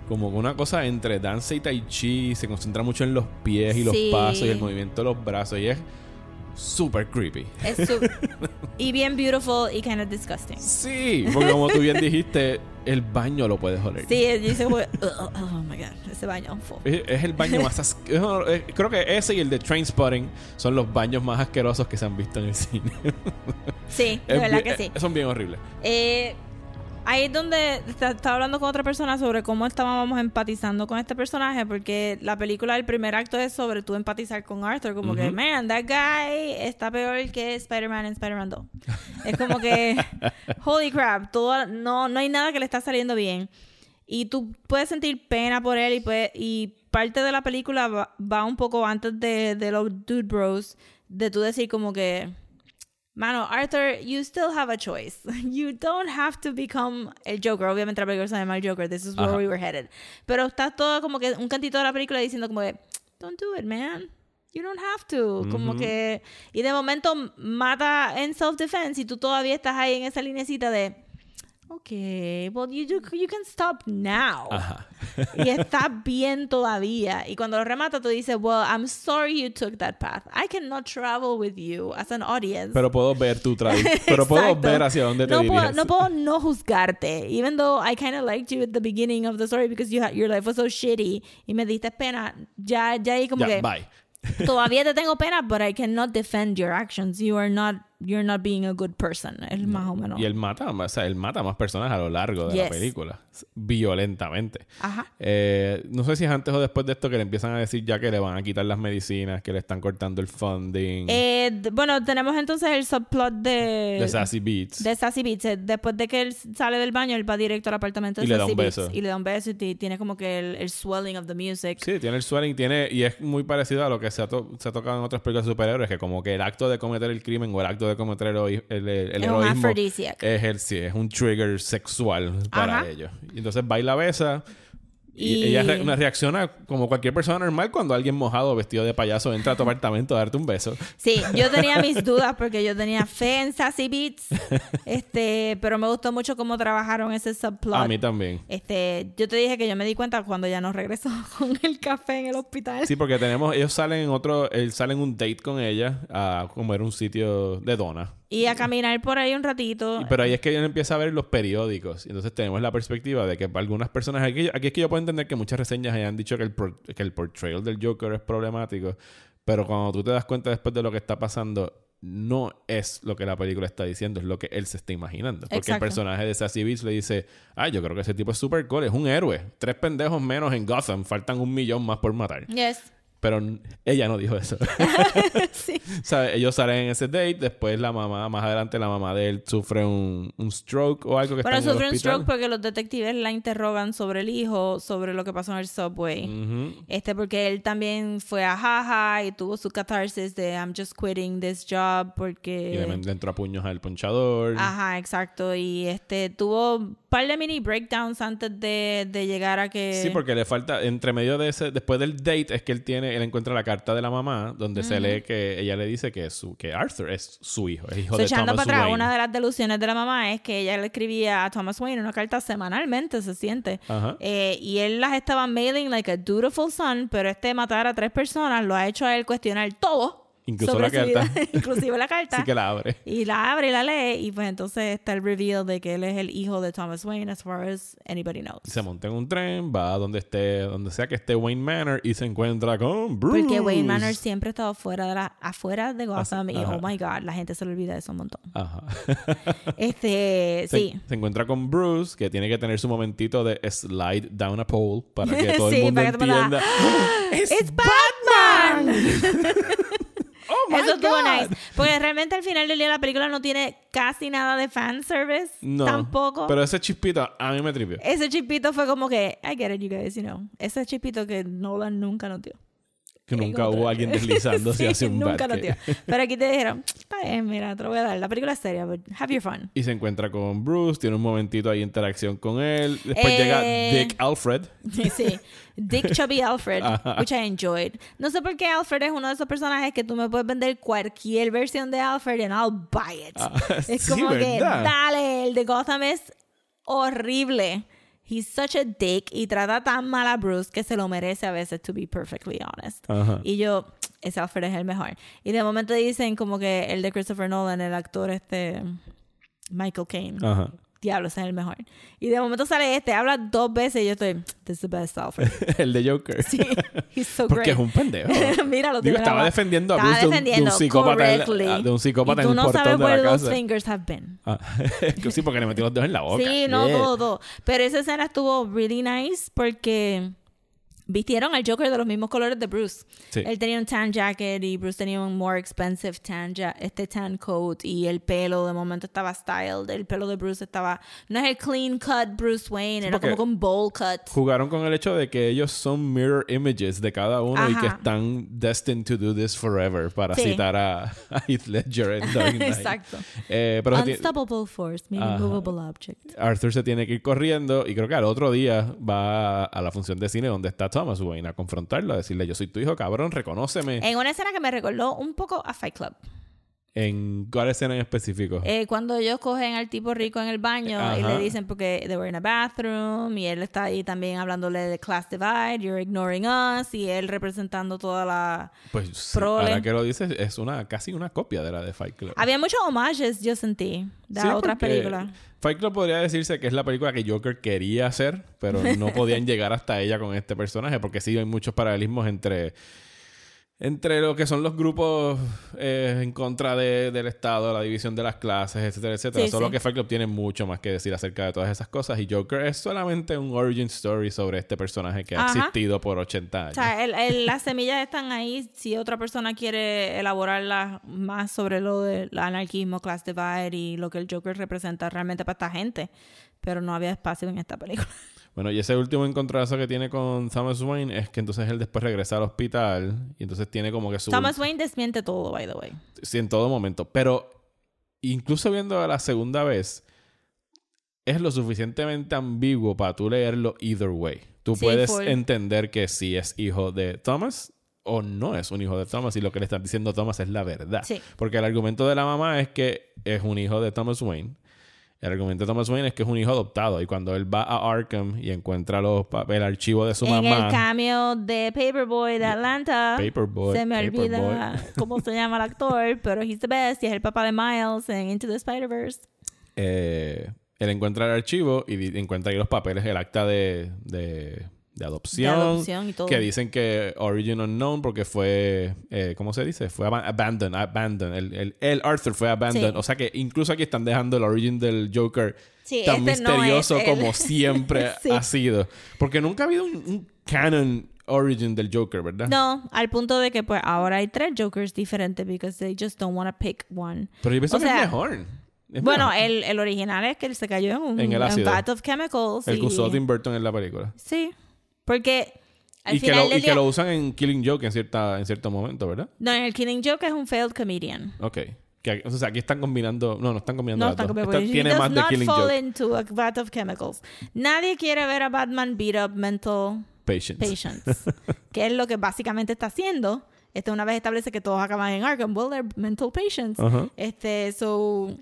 [SPEAKER 1] como una cosa entre danza y tai chi. Se concentra mucho en los pies y los
[SPEAKER 2] Sí.
[SPEAKER 1] pasos y el movimiento de los brazos. Y es súper creepy.
[SPEAKER 2] Es su- <laughs> y bien beautiful y kind of disgusting.
[SPEAKER 1] Sí, porque como tú bien dijiste, el baño lo puedes oler.
[SPEAKER 2] Sí, hice como, <laughs> oh, oh my god, ese baño.
[SPEAKER 1] Es, es el baño más asqueroso. Creo que ese y el de Trainspotting son los baños más asquerosos que se han visto en el cine.
[SPEAKER 2] Sí, de
[SPEAKER 1] Es
[SPEAKER 2] verdad
[SPEAKER 1] bien-
[SPEAKER 2] que sí.
[SPEAKER 1] eh, Son bien horribles.
[SPEAKER 2] Eh, ahí es donde estaba hablando con otra persona sobre cómo estábamos empatizando con este personaje, porque la película, el primer acto es sobre tú empatizar con Arthur, como que,
[SPEAKER 1] Ujú.
[SPEAKER 2] man, that guy está peor que Spider-Man en Spider-Man 2. es como que, <laughs> holy crap, todo, no, no hay nada que le está saliendo bien. Y tú puedes sentir pena por él y, puede- y parte de la película va, va un poco antes de, de los Dude Bros, de tú decir como que... Mano, Arthur, you still have a choice. <laughs> You don't have to become el Joker. Obviamente la película se llama el Joker. This is where
[SPEAKER 1] Ajá.
[SPEAKER 2] we were headed. Pero está todo como que un cantito de la película diciendo como que, don't do it, man. You don't have to. Como
[SPEAKER 1] Ujú.
[SPEAKER 2] que... Y de momento mata en self-defense y tú todavía estás ahí en esa linecita de... Ok, well, you, you can stop now.
[SPEAKER 1] Ajá.
[SPEAKER 2] Y está bien todavía. Y cuando lo remata, tú dices, well, I'm sorry you took that path. I cannot travel with you as an audience.
[SPEAKER 1] Pero puedo ver tu trayectoria. Pero puedo ver hacia dónde te
[SPEAKER 2] no
[SPEAKER 1] diriges.
[SPEAKER 2] puedo, no puedo no juzgarte. Even though I kind of liked you at the beginning of the story because you had, your life was so shitty y me diste pena, ya, ya ahí como
[SPEAKER 1] Ya,
[SPEAKER 2] que
[SPEAKER 1] bye.
[SPEAKER 2] todavía te tengo pena, but I cannot defend your actions. You are not you're not being a good person. Es más o menos.
[SPEAKER 1] Y él mata, o sea, él mata a más personas a lo largo de la
[SPEAKER 2] Yes.
[SPEAKER 1] película, violentamente.
[SPEAKER 2] Ajá.
[SPEAKER 1] Eh, no sé si es antes o después de esto que le empiezan a decir ya que le van a quitar las medicinas, que le están cortando el funding
[SPEAKER 2] Eh, bueno, tenemos entonces el subplot de...
[SPEAKER 1] de Sassy Beats.
[SPEAKER 2] de Sassy Beats. Eh, Después de que él sale del baño, él va directo al apartamento de
[SPEAKER 1] Y le da
[SPEAKER 2] Sassy
[SPEAKER 1] un
[SPEAKER 2] Beats.
[SPEAKER 1] beso.
[SPEAKER 2] Y le da un beso y tiene como que el, el swelling of the music.
[SPEAKER 1] Sí, tiene el swelling, tiene, y es muy parecido a lo que se ha, to- se ha tocado en otras películas de superhéroes, que como que el acto de cometer el crimen o el acto de cometer el, el, el-
[SPEAKER 2] es un
[SPEAKER 1] heroísmo
[SPEAKER 2] aphrodisiac.
[SPEAKER 1] es el sí, es un trigger sexual para
[SPEAKER 2] Ajá.
[SPEAKER 1] ellos. Y entonces va y la besa. Y,
[SPEAKER 2] Y-
[SPEAKER 1] ella re- una reacciona como cualquier persona normal cuando alguien mojado vestido de payaso entra a tu apartamento a darte un beso.
[SPEAKER 2] Sí, yo tenía mis <laughs> dudas porque yo tenía fe en Sassy Beats. este, pero me gustó mucho cómo trabajaron ese subplot.
[SPEAKER 1] A mí también.
[SPEAKER 2] Este, yo te dije que yo me di cuenta cuando ya nos regresó <laughs> con el café en el hospital.
[SPEAKER 1] Sí, porque tenemos, ellos salen en otro, él sale en un date con ella a comer un sitio de dona.
[SPEAKER 2] Y a caminar por ahí un ratito.
[SPEAKER 1] Pero ahí es que él empieza a ver los periódicos. Y entonces tenemos la perspectiva de que para algunas personas... Aquí, aquí es que yo puedo entender que muchas reseñas hayan dicho que el, por- que el portrayal del Joker es problemático. Pero cuando tú te das cuenta después de lo que está pasando, no es lo que la película está diciendo, es lo que él se está imaginando. Porque el personaje de Sassy Beats le dice, ah, yo creo que ese tipo es super cool, es un héroe. Tres pendejos menos en Gotham, faltan un millón más por matar.
[SPEAKER 2] Yes.
[SPEAKER 1] Pero ella no dijo eso. <laughs> <laughs>
[SPEAKER 2] sí.
[SPEAKER 1] ¿Sabe? Ellos salen en ese date, después la mamá, más adelante la mamá de él sufre un, un stroke o algo que
[SPEAKER 2] Bueno,
[SPEAKER 1] está en el
[SPEAKER 2] sufrió un stroke porque los detectives la interrogan sobre el hijo, sobre lo que pasó en el subway. Este, porque él también fue a jaja y tuvo su catarsis de I'm just quitting this job
[SPEAKER 1] Y
[SPEAKER 2] porque...
[SPEAKER 1] le, le entró a puños al ponchador.
[SPEAKER 2] Ajá, exacto. Y este tuvo par de mini breakdowns antes de, de llegar a que...
[SPEAKER 1] Sí, porque le falta, entre medio de ese, después del date, es que él tiene, él encuentra la carta de la mamá, donde se lee que ella le dice que su, que Arthur es su hijo, es hijo
[SPEAKER 2] So,
[SPEAKER 1] de
[SPEAKER 2] echando
[SPEAKER 1] Thomas
[SPEAKER 2] para atrás,
[SPEAKER 1] Wayne.
[SPEAKER 2] una de las delusiones de la mamá es que ella le escribía a Thomas Wayne una carta semanalmente, se siente. Eh, y él las estaba mailing like a dutiful son, pero este matar a tres personas lo ha hecho a él cuestionar todo.
[SPEAKER 1] Incluso la carta. <laughs>
[SPEAKER 2] inclusive la carta.
[SPEAKER 1] Así que la abre.
[SPEAKER 2] Y la abre y la lee, y pues entonces está el reveal de que él es el hijo de Thomas Wayne, as far as anybody knows.
[SPEAKER 1] Se monta en un tren, va a donde esté, donde sea que esté Wayne Manor y se encuentra con Bruce.
[SPEAKER 2] Porque Wayne Manor siempre ha estado fuera de la, afuera de Gotham y
[SPEAKER 1] ajá.
[SPEAKER 2] oh my god, la gente se le olvida eso un montón.
[SPEAKER 1] Ajá. <laughs>
[SPEAKER 2] Este,
[SPEAKER 1] Se,
[SPEAKER 2] sí.
[SPEAKER 1] se encuentra con Bruce, que tiene que tener su momentito de slide down a pole para que <laughs> todo
[SPEAKER 2] Sí,
[SPEAKER 1] el mundo
[SPEAKER 2] para que todo el mundo
[SPEAKER 1] entienda. <gasps>
[SPEAKER 2] ¡It's Batman!
[SPEAKER 1] ¡Oh,
[SPEAKER 2] Eso estuvo nice. Porque realmente al final del día la película no tiene casi nada de fanservice.
[SPEAKER 1] No,
[SPEAKER 2] Tampoco.
[SPEAKER 1] Pero ese chispito a mí me tripió.
[SPEAKER 2] Ese chipito fue como que, I get it, you guys, you know. Ese chipito que Nolan nunca nos dio.
[SPEAKER 1] Que nunca hubo alguien <laughs> deslizándose
[SPEAKER 2] Sí,
[SPEAKER 1] hacia un
[SPEAKER 2] Nunca
[SPEAKER 1] Batcave.
[SPEAKER 2] dio. Pero aquí te dijeron, bien, mira, te lo voy a dar. La película es seria, but have your fun.
[SPEAKER 1] Y se encuentra con Bruce, tiene un momentito ahí interacción con él. Después
[SPEAKER 2] Eh,
[SPEAKER 1] llega Dick Alfred. <laughs>
[SPEAKER 2] Sí. Dick Chubby Alfred, <laughs> which I enjoyed. No sé por qué Alfred es uno de esos personajes que tú me puedes vender cualquier versión de Alfred and I'll buy it.
[SPEAKER 1] Ah,
[SPEAKER 2] es
[SPEAKER 1] sí,
[SPEAKER 2] como que,
[SPEAKER 1] ¿verdad?
[SPEAKER 2] dale, el de Gotham es horrible. He's such a dick y trata tan mal a Bruce que se lo merece a veces, to be perfectly honest. Y yo, ese Alfred es el mejor. Y de momento dicen como que el de Christopher Nolan, el actor este, Michael Caine.
[SPEAKER 1] Ajá.
[SPEAKER 2] Diablo, ese es el mejor. Y de momento sale este, habla dos veces y yo estoy, this is the best Alfred. <laughs>
[SPEAKER 1] el de Joker.
[SPEAKER 2] Sí, he's so
[SPEAKER 1] Porque
[SPEAKER 2] great.
[SPEAKER 1] es un pendejo. <laughs>
[SPEAKER 2] Míralo,
[SPEAKER 1] Digo,
[SPEAKER 2] tiene la
[SPEAKER 1] estaba defendiendo a
[SPEAKER 2] Estaba
[SPEAKER 1] Bruce de un- de un psicópata en la-
[SPEAKER 2] correctly.
[SPEAKER 1] de un psicópata
[SPEAKER 2] y
[SPEAKER 1] en
[SPEAKER 2] tú
[SPEAKER 1] el
[SPEAKER 2] no
[SPEAKER 1] portón
[SPEAKER 2] sabes
[SPEAKER 1] de la
[SPEAKER 2] where those
[SPEAKER 1] casa.
[SPEAKER 2] fingers have been.
[SPEAKER 1] Ah, <laughs> sí, porque le metió los dedos en la boca.
[SPEAKER 2] Sí, no,
[SPEAKER 1] Yeah.
[SPEAKER 2] todo, todo. Pero esa escena estuvo really nice porque vistieron al Joker de los mismos colores de Bruce.
[SPEAKER 1] Sí.
[SPEAKER 2] Él tenía un tan jacket y Bruce tenía un more expensive tan, ja- este tan coat y el pelo de momento estaba styled. El pelo de Bruce estaba... No es el clean cut Bruce Wayne, era
[SPEAKER 1] porque-
[SPEAKER 2] como con bowl cut.
[SPEAKER 1] Jugaron con el hecho de que ellos son mirror images de cada uno y que
[SPEAKER 2] Ajá.
[SPEAKER 1] están destined to do this forever, para
[SPEAKER 2] Sí.
[SPEAKER 1] citar a, a Heath Ledger en Dark Knight.
[SPEAKER 2] Exacto.
[SPEAKER 1] Eh, pero
[SPEAKER 2] Unstoppable force, meaning
[SPEAKER 1] Ajá.
[SPEAKER 2] movable object.
[SPEAKER 1] Arthur se tiene que ir corriendo y creo que al otro día va a la función de cine donde está Thomas Wayne a confrontarlo, a decirle yo soy tu hijo, cabrón, reconóceme.
[SPEAKER 2] En una escena que me recordó un poco a Fight Club.
[SPEAKER 1] ¿En cuál escena en específico?
[SPEAKER 2] Eh, cuando ellos cogen al tipo rico en el baño y le dicen porque they were in a bathroom y él está ahí también hablándole de class divide, you're ignoring us y él representando toda la...
[SPEAKER 1] pues sí, ahora que lo dices, es una casi una copia de la de Fight Club.
[SPEAKER 2] Había muchos homages, yo sentí, de
[SPEAKER 1] Sí,
[SPEAKER 2] otras películas.
[SPEAKER 1] Fight Club podría decirse que es la película que Joker quería hacer, pero no podían <laughs> llegar hasta ella con este personaje, porque sí hay muchos paralelismos entre entre lo que son los grupos eh, en contra de- del Estado, la división de las clases, etcétera, etcétera.
[SPEAKER 2] Sí,
[SPEAKER 1] Solo
[SPEAKER 2] sí.
[SPEAKER 1] que Fight Club tiene mucho más que decir acerca de todas esas cosas. Y Joker es solamente un origin story sobre este personaje que ha existido por 80
[SPEAKER 2] O
[SPEAKER 1] años.
[SPEAKER 2] sea, el- el- las semillas están ahí. Si otra persona quiere elaborarlas más sobre lo del anarquismo, class divide y lo que el Joker representa realmente para esta gente. Pero no había espacio en esta película.
[SPEAKER 1] Bueno, y ese último encontrazo que tiene con Thomas Wayne es que entonces él después regresa al hospital y entonces tiene como que su...
[SPEAKER 2] Thomas Wayne desmiente todo, by the way.
[SPEAKER 1] Sí, en todo momento. Pero incluso viendo la segunda vez, es lo suficientemente ambiguo para tú leerlo either way. Tú
[SPEAKER 2] Sí,
[SPEAKER 1] puedes
[SPEAKER 2] full.
[SPEAKER 1] entender que sí es hijo de Thomas o no es un hijo de Thomas y lo que le están diciendo Thomas es la verdad.
[SPEAKER 2] Sí.
[SPEAKER 1] Porque el argumento de la mamá es que es un hijo de Thomas Wayne. El argumento de Thomas Wayne es que es un hijo adoptado y cuando él va a Arkham y encuentra los el archivo de su
[SPEAKER 2] en
[SPEAKER 1] mamá,
[SPEAKER 2] el cameo de Paperboy de Atlanta.
[SPEAKER 1] Paperboy,
[SPEAKER 2] se me
[SPEAKER 1] Paperboy.
[SPEAKER 2] olvida <laughs> cómo se llama el actor, pero he's the best y es el papá de Miles en Into the Spider-Verse.
[SPEAKER 1] eh, él encuentra el archivo y encuentra ahí los papeles, el acta de, de, de adopción,
[SPEAKER 2] De adopción y todo.
[SPEAKER 1] que dicen que Origin Unknown porque fue, eh, ¿cómo se dice? Fue aba- abandoned, abandoned. El, el, el Arthur fue abandoned.
[SPEAKER 2] Sí.
[SPEAKER 1] O sea que incluso aquí están dejando el Origin del Joker
[SPEAKER 2] Sí,
[SPEAKER 1] tan
[SPEAKER 2] este no es
[SPEAKER 1] misterioso como <laughs> siempre
[SPEAKER 2] Sí.
[SPEAKER 1] ha sido. Porque nunca ha habido un, un canon Origin del Joker, ¿verdad?
[SPEAKER 2] No, al punto de que pues ahora hay tres Jokers diferentes because they just don't want to pick one.
[SPEAKER 1] Pero yo pienso
[SPEAKER 2] O
[SPEAKER 1] que es mejor. Es
[SPEAKER 2] Bueno,
[SPEAKER 1] mejor.
[SPEAKER 2] el, el original es que él se cayó en un
[SPEAKER 1] En el
[SPEAKER 2] en
[SPEAKER 1] ácido.
[SPEAKER 2] vat of chemicals.
[SPEAKER 1] el que usó Tim Burton en la película.
[SPEAKER 2] Sí, porque al
[SPEAKER 1] Y que,
[SPEAKER 2] final
[SPEAKER 1] lo,
[SPEAKER 2] del
[SPEAKER 1] y que
[SPEAKER 2] día-
[SPEAKER 1] lo usan en Killing Joke en, cierta, en cierto momento, ¿verdad?
[SPEAKER 2] No, en el Killing Joke es un failed comedian.
[SPEAKER 1] Ok. Que, o sea, aquí están combinando... No, no están combinando
[SPEAKER 2] No
[SPEAKER 1] las
[SPEAKER 2] está
[SPEAKER 1] dos.
[SPEAKER 2] como
[SPEAKER 1] Esta
[SPEAKER 2] he
[SPEAKER 1] tiene más de Killing
[SPEAKER 2] fall
[SPEAKER 1] Joke.
[SPEAKER 2] into a vat of chemicals. Nadie quiere ver a Batman beat up mental
[SPEAKER 1] Patience.
[SPEAKER 2] patients, que es lo que básicamente está haciendo. Este una vez establece que todos acaban en Arkham, well, they're mental patients.
[SPEAKER 1] Ajá.
[SPEAKER 2] Este, so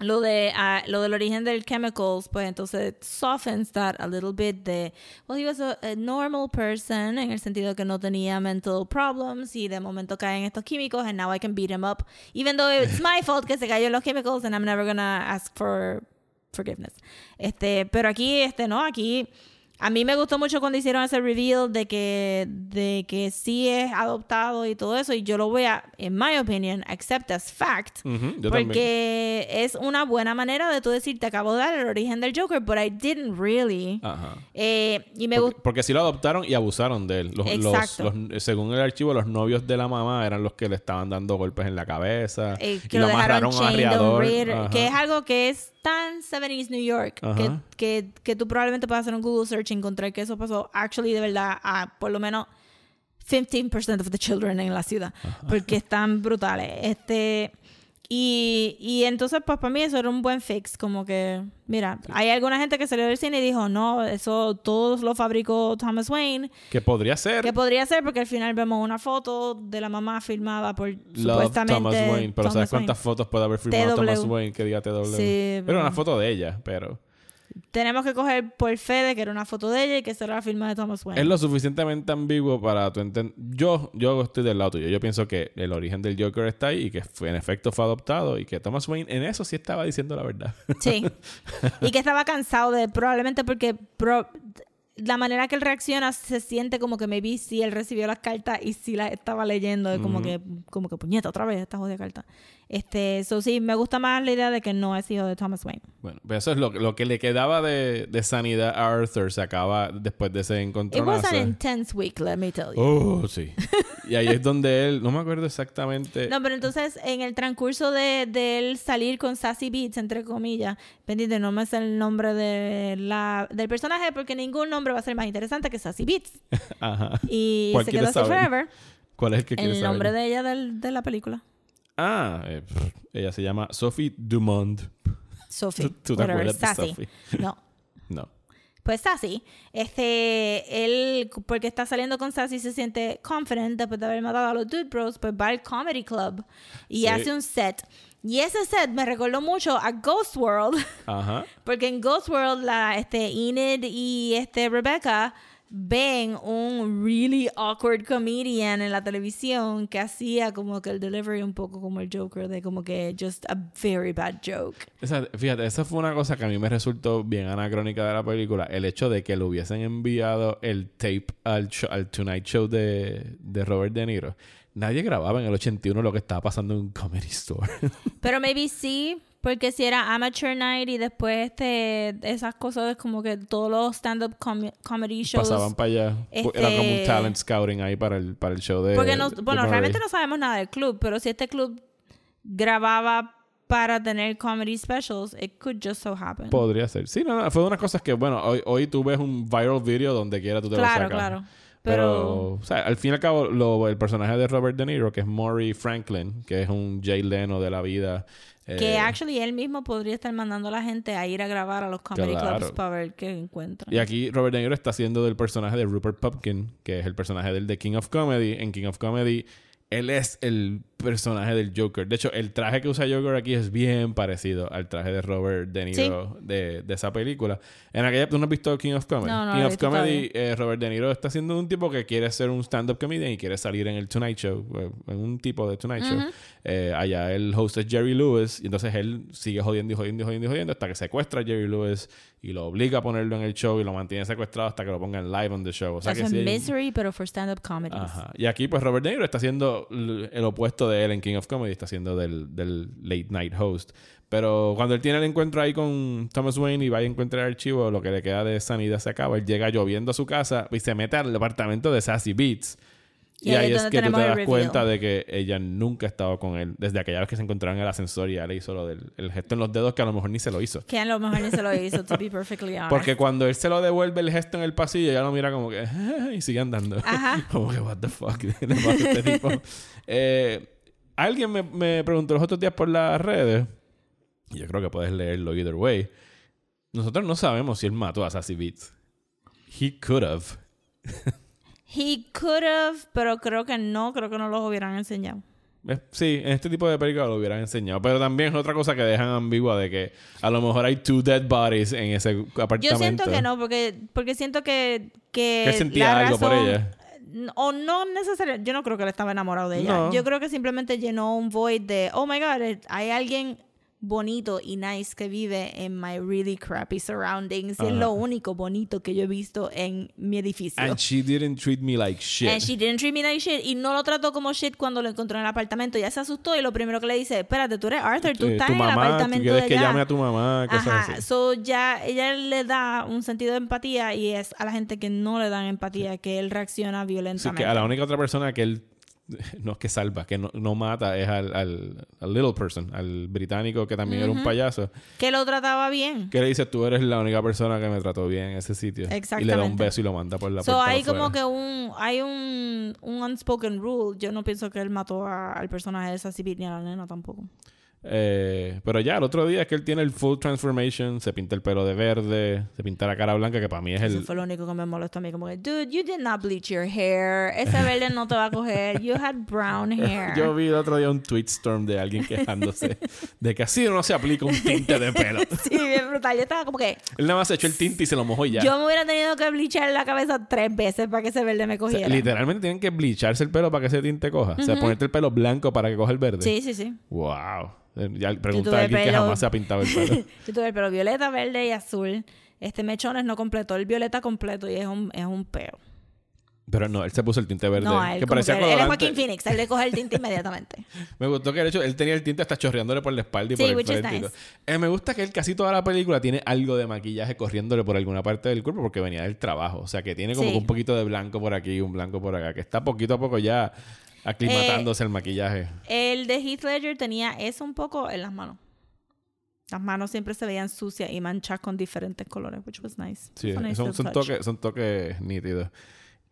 [SPEAKER 2] lo de ah, lo del origen del chemicals, pues entonces softens that a little bit de well he was a, a normal person en el sentido que no tenía mental problems y de momento caen estos químicos and now I can beat him up even though it's my <laughs> fault que se cayó en los chemicals and I'm never gonna ask for forgiveness. Este, pero aquí este no, aquí a mí me gustó mucho cuando hicieron ese reveal de que, de que sí es adoptado y todo eso. Y yo lo voy a, in my opinion, accept as fact.
[SPEAKER 1] Yo también.
[SPEAKER 2] porque es una buena manera de tú decir, te acabo de dar el origen del Joker, but I didn't really.
[SPEAKER 1] Ajá.
[SPEAKER 2] Eh, y me
[SPEAKER 1] Porque, porque sí lo adoptaron y abusaron de él. Los, los-
[SPEAKER 2] Exacto.
[SPEAKER 1] los- según el archivo, los novios de la mamá eran los que le estaban dando golpes en la cabeza.
[SPEAKER 2] eh,
[SPEAKER 1] y
[SPEAKER 2] que lo dejaron
[SPEAKER 1] amarraron a
[SPEAKER 2] que es algo que es tan 70s New York que, que, que tú probablemente puedas hacer un Google search y encontrar que eso pasó actually de verdad a por lo menos 15% of the children en la ciudad porque están brutales este y, y entonces pues para mí eso era un buen fix como que mira hay alguna gente que salió del cine y dijo no eso todos lo fabricó Thomas Wayne
[SPEAKER 1] Que podría ser
[SPEAKER 2] que podría ser porque al final vemos una foto de la mamá filmada por
[SPEAKER 1] Love
[SPEAKER 2] supuestamente
[SPEAKER 1] Thomas Wayne. Pero
[SPEAKER 2] Thomas
[SPEAKER 1] ¿sabes cuántas
[SPEAKER 2] Wayne.
[SPEAKER 1] fotos puede haber firmado
[SPEAKER 2] TW.
[SPEAKER 1] Thomas Wayne que diga TW?
[SPEAKER 2] Sí,
[SPEAKER 1] Era
[SPEAKER 2] pero-
[SPEAKER 1] una foto de ella, pero...
[SPEAKER 2] tenemos que coger por fe de que era una foto de ella y que esa era la firma de Thomas Wayne
[SPEAKER 1] Es lo suficientemente ambiguo para tu entender. Yo, yo estoy del lado tuyo. Yo pienso que el origen del Joker está ahí y que fue, en efecto fue adoptado y que Thomas Wayne en eso sí estaba diciendo la verdad.
[SPEAKER 2] Sí. <laughs> Y que estaba cansado de, probablemente porque pro- la manera que él reacciona se siente como que maybe si él recibió las cartas y si las estaba leyendo, como que, como que puñeta, otra vez esta jodida carta. Este, so sí, me gusta más la idea de que no es hijo de Thomas Wayne.
[SPEAKER 1] bueno, pues eso es lo, lo que le quedaba de, de sanidad a Arthur. Se acaba después de ese
[SPEAKER 2] It was an intense week, let me tell you.
[SPEAKER 1] Oh, sí. <laughs> y ahí es donde él, no me acuerdo exactamente.
[SPEAKER 2] No, pero entonces en el transcurso de, de él salir con Sassy Beats, entre comillas, pendiente, no me sé el nombre de la, del personaje porque ningún nombre va a ser más interesante que Sassy Beats. <laughs>
[SPEAKER 1] Ajá.
[SPEAKER 2] Y
[SPEAKER 1] ¿Cuál
[SPEAKER 2] se quedó así forever.
[SPEAKER 1] ¿Cuál es el que quieres
[SPEAKER 2] El
[SPEAKER 1] saber?
[SPEAKER 2] nombre de ella del- de la película.
[SPEAKER 1] Ah, eh, pff, ella se llama Sophie Dumont.
[SPEAKER 2] Sophie.
[SPEAKER 1] ¿Tú te acuerdas de
[SPEAKER 2] Sassy.
[SPEAKER 1] Sophie?
[SPEAKER 2] No. <laughs>
[SPEAKER 1] No.
[SPEAKER 2] Pues Sassy, este, él, porque está saliendo con Sassy, se siente confident después de haber matado a los Dude Bros, pues va al Comedy Club y
[SPEAKER 1] Sí.
[SPEAKER 2] hace un set. Y ese set me recordó mucho a Ghost World,
[SPEAKER 1] Ajá. <laughs>
[SPEAKER 2] porque en Ghost World, la, este, Enid y este, Rebecca ven un really awkward comedian en la televisión que hacía como que el delivery un poco como el Joker, de como que just a very bad joke.
[SPEAKER 1] Esa- fíjate, esa fue una cosa que a mí me resultó bien anacrónica de la película. El hecho de que le hubiesen enviado el tape al, show- al Tonight Show de, de Robert De Niro. Nadie grababa en el 81 lo que estaba pasando en un comedy store. <laughs>
[SPEAKER 2] Pero maybe sí, porque si era Amateur Night y después este, esas cosas es como que todos los stand-up com- comedy shows.
[SPEAKER 1] Pasaban para allá. Era como un
[SPEAKER 2] Este-
[SPEAKER 1] talent scouting ahí para el, para el show de.
[SPEAKER 2] Porque no,
[SPEAKER 1] de
[SPEAKER 2] bueno,
[SPEAKER 1] Murray.
[SPEAKER 2] realmente no sabemos nada del club, pero si este club grababa para tener comedy specials, it could just so happen.
[SPEAKER 1] Podría ser. Sí, no, no, fue de unas cosas que, bueno, hoy, hoy tú ves un viral video donde quiera tú te lo
[SPEAKER 2] claro,
[SPEAKER 1] sacas.
[SPEAKER 2] claro.
[SPEAKER 1] Pero,
[SPEAKER 2] Pero,
[SPEAKER 1] o sea, al fin y al cabo, lo- el personaje de Robert De Niro, que es Maury Franklin, que es un Jay Leno de la vida. Eh,
[SPEAKER 2] que actually él mismo podría estar mandando a la gente a ir a grabar a los comedy
[SPEAKER 1] Claro.
[SPEAKER 2] clubs para ver qué encuentran.
[SPEAKER 1] Y aquí Robert De Niro está haciendo del personaje de Rupert Pupkin, que es el personaje del de King of Comedy. En King of Comedy, él es el personaje del Joker. De hecho, el traje que usa Joker aquí es bien parecido al traje de Robert De Niro de, de esa película. En aquella, ¿tú no has visto King of Comedy?
[SPEAKER 2] No, no
[SPEAKER 1] King of Comedy, eh, Robert De Niro está siendo un tipo que quiere ser un stand-up comedian y quiere salir en el Tonight Show, eh, en un tipo de Tonight Show. Eh, allá el host es Jerry Lewis y entonces él sigue jodiendo y jodiendo y jodiendo y jodiendo hasta que secuestra a Jerry Lewis y lo obliga a ponerlo en el show y lo mantiene secuestrado hasta que lo pongan live on the show. O sea
[SPEAKER 2] Eso
[SPEAKER 1] que
[SPEAKER 2] es
[SPEAKER 1] sí hay-
[SPEAKER 2] Misery, pero for stand-up comedies.
[SPEAKER 1] Ajá. Y aquí pues Robert De Niro está haciendo el opuesto de él en King of Comedy, está haciendo del, del late night host. Pero cuando él tiene el encuentro ahí con Thomas Wayne y va y encuentra el archivo, lo que le queda de sanidad se acaba. Él llega lloviendo a su casa y se mete al departamento de Sassy Beats. Y,
[SPEAKER 2] Y ahí
[SPEAKER 1] ahí
[SPEAKER 2] es
[SPEAKER 1] que tú te das cuenta de que ella nunca ha estado con él. Desde aquella vez que se encontraron en el ascensor y ya le hizo lo del el gesto en los dedos que a lo mejor ni se lo hizo.
[SPEAKER 2] Que a lo mejor ni se lo <laughs> hizo, to be perfectly honest.
[SPEAKER 1] Porque cuando él se lo devuelve el gesto en el pasillo, ella lo mira como que <laughs> y sigue andando.
[SPEAKER 2] Ajá. <laughs>
[SPEAKER 1] como que, what the fuck, ¿qué le pasa a este tipo? Eh, alguien me, me preguntó los otros días por las redes, y yo creo que puedes leerlo either way. Nosotros no sabemos si él mató a Sassy Beats. He could have.
[SPEAKER 2] He could have, pero creo que no, creo que no los hubieran enseñado.
[SPEAKER 1] Eh, Sí, en este tipo de películas lo hubieran enseñado. Pero también es otra cosa que dejan ambigua de que a lo mejor hay two dead bodies en ese apartamento.
[SPEAKER 2] Yo siento que no, porque, porque siento que, que
[SPEAKER 1] sentía
[SPEAKER 2] la
[SPEAKER 1] algo por ella.
[SPEAKER 2] O no necesariamente, yo no creo que él estaba enamorado de ella.
[SPEAKER 1] No.
[SPEAKER 2] Yo creo que simplemente llenó un void de, oh my god, hay alguien bonito y nice que vive en my really crappy surroundings. Y es
[SPEAKER 1] Ajá.
[SPEAKER 2] lo único bonito que yo he visto en mi edificio.
[SPEAKER 1] And she didn't treat me like shit.
[SPEAKER 2] And she didn't treat me like shit. Y no lo trató como shit cuando lo encontró en el apartamento. Ya se asustó y lo primero que le dice, espérate, tú eres Arthur, tú
[SPEAKER 1] Eh,
[SPEAKER 2] estás
[SPEAKER 1] tu
[SPEAKER 2] en el
[SPEAKER 1] mamá, tú
[SPEAKER 2] apartamento
[SPEAKER 1] quieres
[SPEAKER 2] de
[SPEAKER 1] que
[SPEAKER 2] allá".
[SPEAKER 1] llame a tu mamá, cosas
[SPEAKER 2] Ajá,
[SPEAKER 1] así.
[SPEAKER 2] so ya ella le da un sentido de empatía y es a la gente que no le dan empatía que él reacciona
[SPEAKER 1] Sí,
[SPEAKER 2] violentamente.
[SPEAKER 1] que a la única otra persona que él <laughs> no es que salva, que no, no mata es al, al, al little person, al británico que también era un payaso.
[SPEAKER 2] Que lo trataba bien.
[SPEAKER 1] Que le dice, tú eres la única persona que me trató bien en ese sitio. Y le da un
[SPEAKER 2] Exactamente.
[SPEAKER 1] beso y lo manda por la
[SPEAKER 2] So
[SPEAKER 1] puerta
[SPEAKER 2] hay como que un hay un, un unspoken rule. Yo no pienso que él mató a- al personaje de Sassy Beat ni a la nena tampoco.
[SPEAKER 1] Eh, pero ya, el otro día es que él tiene el full transformation, se pinta el pelo de verde, se pinta la cara blanca, que para mí es
[SPEAKER 2] Eso
[SPEAKER 1] el...
[SPEAKER 2] fue lo único que me molestó a mí. Como que, dude, you did not bleach your hair. Ese <laughs> verde no te va a coger. You had brown hair.
[SPEAKER 1] Yo vi el otro día un tweet storm de alguien quejándose de que así no se aplica un tinte de pelo. <laughs>
[SPEAKER 2] Sí, bien brutal. Yo estaba como que,
[SPEAKER 1] Él nada más echó el tinte y se lo mojó y ya.
[SPEAKER 2] yo me hubiera tenido que bleachar la cabeza tres veces para que ese verde me
[SPEAKER 1] O sea,
[SPEAKER 2] cogiera.
[SPEAKER 1] literalmente tienen que blicharse el pelo para que ese tinte coja. O sea, ponerte el pelo blanco para que coja el verde.
[SPEAKER 2] Sí, sí, sí.
[SPEAKER 1] Wow. Eh, Ya pregunta a alguien que
[SPEAKER 2] pelo-
[SPEAKER 1] jamás se ha pintado el pelo. <laughs>
[SPEAKER 2] Yo tuve el pelo violeta, verde y azul. Este mechones no completó el violeta completo y es un, es un peo.
[SPEAKER 1] Pero no, él se puso el tinte verde.
[SPEAKER 2] No, él,
[SPEAKER 1] que parecía
[SPEAKER 2] que él es. Joaquín Phoenix. Él le coge el <laughs> tinte inmediatamente.
[SPEAKER 1] Me gustó que de hecho él tenía el tinte hasta chorreándole por la espalda y
[SPEAKER 2] Sí,
[SPEAKER 1] por el frente. y
[SPEAKER 2] nice.
[SPEAKER 1] Eh, me gusta que él casi toda la película tiene algo de maquillaje corriéndole por alguna parte del cuerpo porque venía del trabajo. O sea, que tiene como
[SPEAKER 2] Sí.
[SPEAKER 1] que un poquito de blanco por aquí, un blanco por acá. Que está poquito a poco ya aclimatándose
[SPEAKER 2] Eh,
[SPEAKER 1] el maquillaje.
[SPEAKER 2] El de Heath Ledger tenía eso un poco en las manos. Las manos siempre se veían sucias y manchadas con diferentes colores, which was nice.
[SPEAKER 1] Sí,
[SPEAKER 2] nice
[SPEAKER 1] son, toques, son toques nítidos.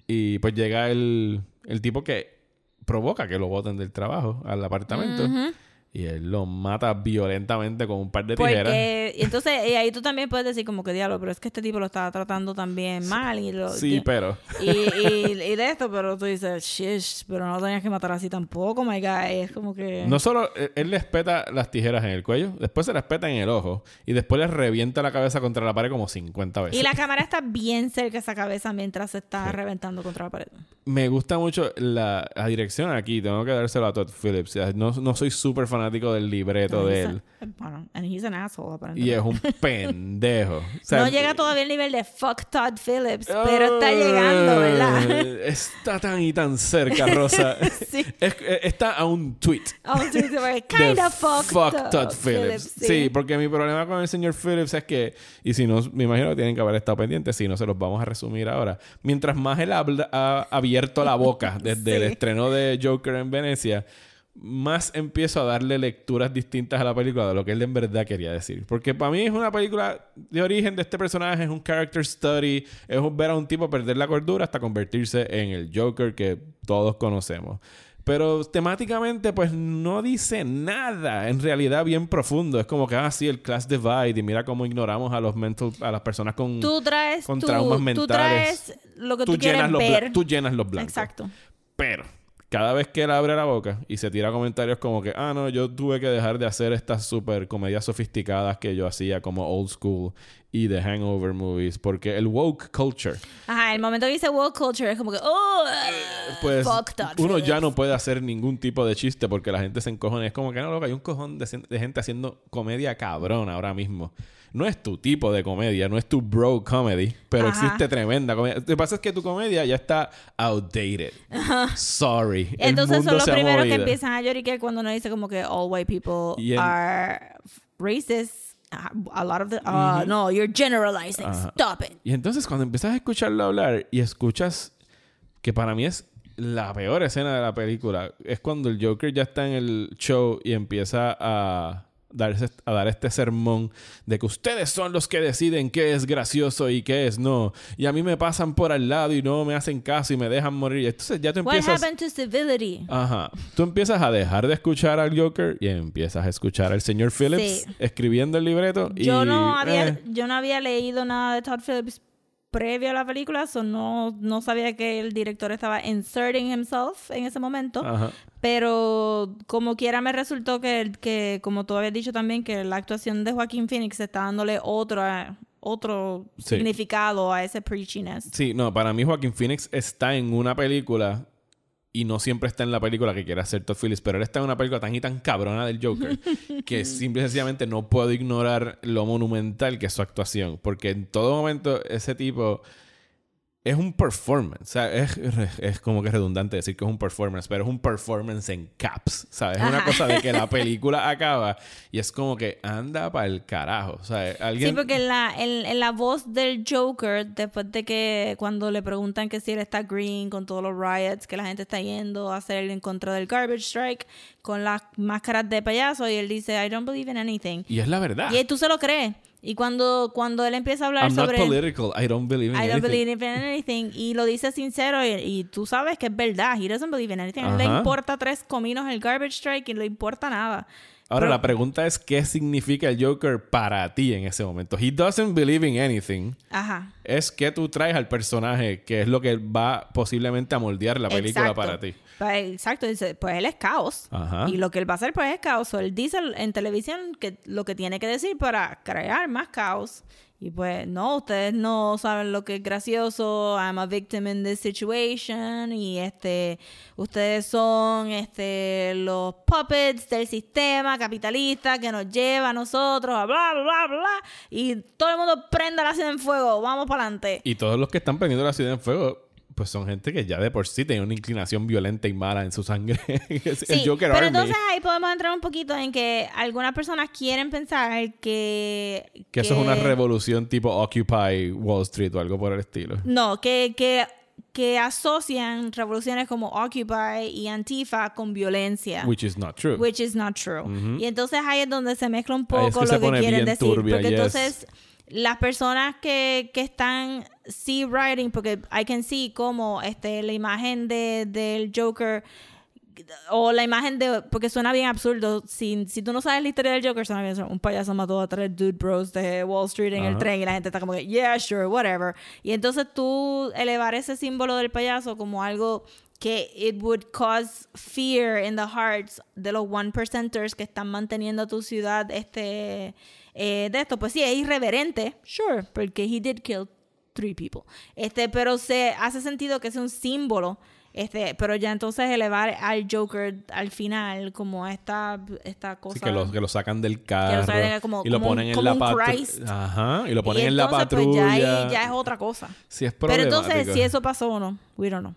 [SPEAKER 1] Y pues llega el, el tipo que provoca que lo boten del trabajo al apartamento.
[SPEAKER 2] Ujú.
[SPEAKER 1] Y él lo mata violentamente con un par de tijeras.
[SPEAKER 2] Porque, <laughs> entonces, y ahí tú también puedes decir como que diablo, pero es que este tipo lo estaba tratando también mal y lo...
[SPEAKER 1] Sí,
[SPEAKER 2] y-
[SPEAKER 1] pero...
[SPEAKER 2] y, y, y de esto, pero tú dices, shish, pero no lo tenías que matar así tampoco, my guy. Es como que...
[SPEAKER 1] No solo eh, él les peta las tijeras en el cuello, después se las peta en el ojo y después les revienta la cabeza contra la pared como 50 veces.
[SPEAKER 2] Y la cámara está bien cerca de esa cabeza mientras se está reventando contra la pared.
[SPEAKER 1] Me gusta mucho la, la dirección aquí, tengo que dárselo a Todd Phillips. No, no soy súper fanático del libreto de él.
[SPEAKER 2] a- Bueno, and he's an asshole,
[SPEAKER 1] Y es un pendejo. O sea,
[SPEAKER 2] no llega todavía al nivel de fuck Todd Phillips, pero está llegando, ¿verdad?
[SPEAKER 1] Está tan y tan cerca, Rosa. <laughs>
[SPEAKER 2] Sí.
[SPEAKER 1] Es- eh, está a un tweet.
[SPEAKER 2] Sí, sí, porque
[SPEAKER 1] de <laughs>
[SPEAKER 2] kind of fuck,
[SPEAKER 1] fuck Todd Phillips. Sí. porque mi problema con el señor Phillips es que, y si no, me imagino que tienen que haber estado pendientes, si no se los vamos a resumir ahora. Mientras más él habla- ha abierto la boca desde el
[SPEAKER 2] Sí.
[SPEAKER 1] estreno de Joker en Venecia, más empiezo a darle lecturas distintas a la película de lo que él en verdad quería decir. Porque para mí es una película de origen de este personaje, es un character study, es ver a un tipo perder la cordura hasta convertirse en el Joker que todos conocemos. Pero temáticamente, pues no dice nada en realidad bien profundo. Es como que, ah, sí, el class divide y mira cómo ignoramos a los mental, a las personas con,
[SPEAKER 2] Tú traes,
[SPEAKER 1] con
[SPEAKER 2] tu-
[SPEAKER 1] traumas
[SPEAKER 2] tú
[SPEAKER 1] mentales.
[SPEAKER 2] traes lo que tú, quieres
[SPEAKER 1] llenas los
[SPEAKER 2] ver.
[SPEAKER 1] tú llenas los blancos.
[SPEAKER 2] Exacto.
[SPEAKER 1] Cada vez que él abre la boca y se tira comentarios como que, ah, no, yo tuve que dejar de hacer estas super comedias sofisticadas que yo hacía como old school y de hangover movies, porque el woke culture,
[SPEAKER 2] Ajá, el momento que dice woke culture es como que, oh,
[SPEAKER 1] pues uno ya no puede hacer ningún tipo de chiste porque la gente se encojona. Es como que no, loco, hay un cojón de, de gente haciendo comedia cabrona ahora mismo. No es tu tipo de comedia, no es tu bro comedy, pero
[SPEAKER 2] Ajá.
[SPEAKER 1] existe tremenda comedia. Lo que pasa es que tu comedia ya está outdated. Sorry. El
[SPEAKER 2] Entonces
[SPEAKER 1] mundo
[SPEAKER 2] son los primeros que empiezan a lloriquear cuando uno dice como que all white people
[SPEAKER 1] en-
[SPEAKER 2] are racist. Ah, A lot of the... ah, No, you're generalizing.
[SPEAKER 1] Ajá.
[SPEAKER 2] Stop it.
[SPEAKER 1] Y entonces cuando empiezas a escucharlo hablar y escuchas que para mí es la peor escena de la película, es cuando el Joker ya está en el show y empieza a, darse, a dar este sermón de que ustedes son los que deciden qué es gracioso y qué es no. Y a mí me pasan por al lado y no me hacen caso y me dejan morir. Entonces ya tú
[SPEAKER 2] What
[SPEAKER 1] empiezas...
[SPEAKER 2] happened to civility?
[SPEAKER 1] Ajá. Tú empiezas a dejar de escuchar al Joker y empiezas a escuchar al señor Phillips
[SPEAKER 2] Sí.
[SPEAKER 1] escribiendo el libreto.
[SPEAKER 2] Yo
[SPEAKER 1] y,
[SPEAKER 2] no había,
[SPEAKER 1] eh,
[SPEAKER 2] yo no había leído nada de Todd Phillips previo a la película, so no, no sabía que el director estaba inserting himself en ese momento.
[SPEAKER 1] Ajá.
[SPEAKER 2] Pero como quiera me resultó que, que, como tú habías dicho también, que la actuación de Joaquín Phoenix está dándole otro, otro
[SPEAKER 1] Sí.
[SPEAKER 2] significado a ese preachiness.
[SPEAKER 1] Sí, no, para mí Joaquín Phoenix está en una película y no siempre está en la película que quiere hacer Todd Phillips, pero él está en una película tan y tan cabrona del Joker <laughs> que simple y sencillamente no puedo ignorar lo monumental que es su actuación, porque en todo momento ese tipo es un performance, o sea, es, <laughs> es como que redundante decir que es un performance, pero es un performance en caps, ¿sabes? Es una cosa de que la <laughs> película acaba y es como que anda para el carajo, o sea, alguien...
[SPEAKER 2] Sí, porque en la, en, en la voz del Joker, después de que cuando le preguntan que si él está green con todos los riots, que la gente está yendo a hacer en contra del garbage strike, con las máscaras de payaso, y él dice, I don't believe in anything.
[SPEAKER 1] Y es la verdad.
[SPEAKER 2] Y tú se lo crees. Y cuando, cuando él empieza a hablar
[SPEAKER 1] I'm not
[SPEAKER 2] sobre...
[SPEAKER 1] political. I don't believe in
[SPEAKER 2] I don't
[SPEAKER 1] anything.
[SPEAKER 2] believe in anything. Y lo dice sincero y, y tú sabes que es verdad. He doesn't believe in anything. A él le
[SPEAKER 1] Ajá.
[SPEAKER 2] importa tres cominos el garbage strike y no le importa nada.
[SPEAKER 1] Ahora,
[SPEAKER 2] Pero-
[SPEAKER 1] la pregunta es: ¿qué significa el Joker para ti en ese momento? He doesn't believe in anything.
[SPEAKER 2] Ajá.
[SPEAKER 1] Es que tú traes al personaje, que es lo que va posiblemente a moldear la película
[SPEAKER 2] Exacto.
[SPEAKER 1] para ti.
[SPEAKER 2] Pues, exacto, dice, pues él es caos.
[SPEAKER 1] Ajá.
[SPEAKER 2] Y lo que él va a hacer, pues es caos. O él dice en televisión que lo que tiene que decir para crear más caos. Y pues, no, ustedes no saben lo que es gracioso. I'm a victim in this situation. Y este, ustedes son este, los puppets del sistema capitalista que nos lleva a nosotros a bla, bla, bla, bla. Y todo el mundo prenda la ciudad en fuego. Vamos para adelante.
[SPEAKER 1] Y todos los que están prendiendo la ciudad en fuego, pues son gente que ya de por sí tiene una inclinación violenta y mala en su sangre. <laughs>
[SPEAKER 2] Sí,
[SPEAKER 1] Joker
[SPEAKER 2] pero
[SPEAKER 1] Army.
[SPEAKER 2] entonces ahí podemos entrar un poquito en que algunas personas quieren pensar que...
[SPEAKER 1] que eso es una revolución tipo Occupy Wall Street o algo por el estilo.
[SPEAKER 2] No, que, que, que asocian revoluciones como Occupy y Antifa con violencia.
[SPEAKER 1] Which is not true.
[SPEAKER 2] Which is not true. Y entonces ahí es donde se mezcla un
[SPEAKER 1] es
[SPEAKER 2] poco
[SPEAKER 1] que
[SPEAKER 2] lo que quieren decir. porque
[SPEAKER 1] yes.
[SPEAKER 2] entonces las personas que, que están sí writing, porque I can see como este, la imagen de, del Joker o la imagen de, porque suena bien absurdo, si, si tú no sabes la historia del Joker, suena bien, un payaso mató a tres dude bros de Wall Street en el
[SPEAKER 1] Ajá.
[SPEAKER 2] tren y la gente está como que, yeah, sure, whatever. Y entonces tú elevar ese símbolo del payaso como algo que it would cause fear in the hearts de los one percenters que están manteniendo tu ciudad este eh, de esto pues sí es irreverente sure porque he did kill three people este pero se hace sentido que sea un símbolo este pero ya entonces elevar al Joker al final como esta esta cosa
[SPEAKER 1] Sí, que lo, que lo sacan del carro
[SPEAKER 2] sacan como-
[SPEAKER 1] y lo
[SPEAKER 2] como un-
[SPEAKER 1] ponen en
[SPEAKER 2] como
[SPEAKER 1] la
[SPEAKER 2] un
[SPEAKER 1] patrulla. Ajá, y lo ponen
[SPEAKER 2] Y
[SPEAKER 1] en la
[SPEAKER 2] entonces, pues,
[SPEAKER 1] patrulla.
[SPEAKER 2] ya, ahí ya es otra cosa
[SPEAKER 1] Sí, es
[SPEAKER 2] pero entonces
[SPEAKER 1] problemático.
[SPEAKER 2] si eso pasó o no we don't know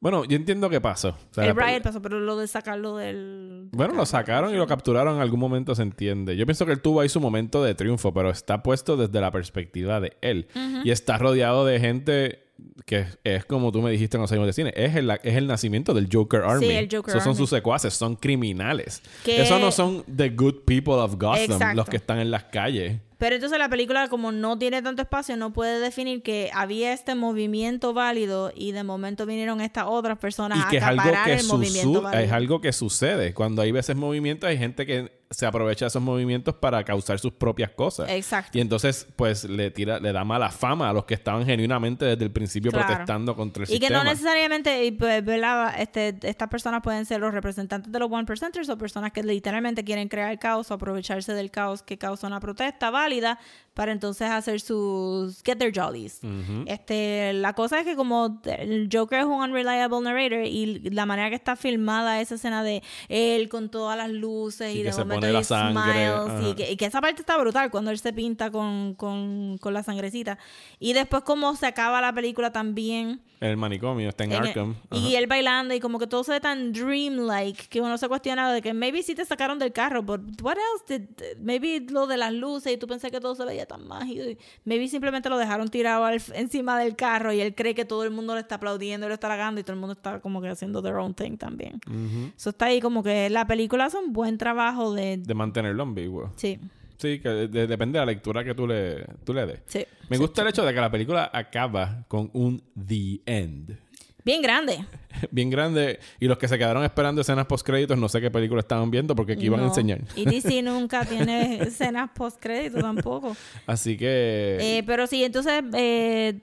[SPEAKER 1] Bueno, yo entiendo que pasó. O sea,
[SPEAKER 2] el riot pasó pero lo de sacarlo del
[SPEAKER 1] Bueno, lo sacaron y lo capturaron en algún momento, se entiende. Yo pienso que él tuvo ahí su momento de triunfo, pero está puesto desde la perspectiva de él. Y está rodeado de gente que es como tú me dijiste en los años de cine. Es el, es el nacimiento del Joker Army.
[SPEAKER 2] el Joker
[SPEAKER 1] Esos son sus secuaces, son criminales.
[SPEAKER 2] Que-
[SPEAKER 1] Esos no son the good people of Gotham,
[SPEAKER 2] Exacto.
[SPEAKER 1] los que están en las calles.
[SPEAKER 2] Pero entonces la película, como no tiene tanto espacio, no puede definir que había este movimiento válido y de momento vinieron estas otras personas
[SPEAKER 1] Y
[SPEAKER 2] a
[SPEAKER 1] que es algo
[SPEAKER 2] acaparar
[SPEAKER 1] que,
[SPEAKER 2] el movimiento válido.
[SPEAKER 1] es algo que sucede. Cuando hay veces movimientos, hay gente que se aprovecha de esos movimientos para causar sus propias cosas.
[SPEAKER 2] Exacto.
[SPEAKER 1] Y entonces, pues, le tira, le da mala fama a los que estaban genuinamente desde el principio
[SPEAKER 2] Claro.
[SPEAKER 1] protestando contra el
[SPEAKER 2] Y que
[SPEAKER 1] sistema.
[SPEAKER 2] no necesariamente, y, pues, ¿verdad? Este, estas personas pueden ser los representantes de los one percenters o personas que literalmente quieren crear caos o aprovecharse del caos que causa una protesta válida para entonces hacer sus get their jollies. Este, la cosa es que como el Joker es un unreliable narrator y la manera que está filmada esa escena de él con todas las luces y,
[SPEAKER 1] Y que
[SPEAKER 2] de momento
[SPEAKER 1] pone la
[SPEAKER 2] y
[SPEAKER 1] sangre,
[SPEAKER 2] smiles y que, y que esa parte está brutal cuando él se pinta con, con, con la sangrecita. Y después como se acaba la película también
[SPEAKER 1] el manicomio, está en,
[SPEAKER 2] en el-
[SPEAKER 1] Arkham.
[SPEAKER 2] y
[SPEAKER 1] Ajá.
[SPEAKER 2] él bailando y como que todo se ve tan dreamlike que uno se cuestiona de que maybe sí te sacaron del carro, but what else did maybe lo de las luces y tú pensé que todo se veía tan mágico y maybe simplemente lo dejaron tirado al- encima del carro y él cree que todo el mundo le está aplaudiendo y lo está halagando y todo el mundo está como que haciendo their own thing también. Eso está ahí como que la película hace un buen trabajo de
[SPEAKER 1] De mantenerlo ambiguo.
[SPEAKER 2] sí,
[SPEAKER 1] Sí, que de- de- depende de la lectura que tú le, tú le des.
[SPEAKER 2] sí.
[SPEAKER 1] Me gusta el hecho de que la película acaba con un The End.
[SPEAKER 2] Bien grande. <laughs>
[SPEAKER 1] Bien grande. Y los que se quedaron esperando escenas post-créditos, no sé qué película estaban viendo porque aquí iban a
[SPEAKER 2] No.
[SPEAKER 1] enseñar.
[SPEAKER 2] Y DC <laughs> nunca tiene escenas post crédito tampoco.
[SPEAKER 1] Así que...
[SPEAKER 2] Eh, pero sí, entonces eh,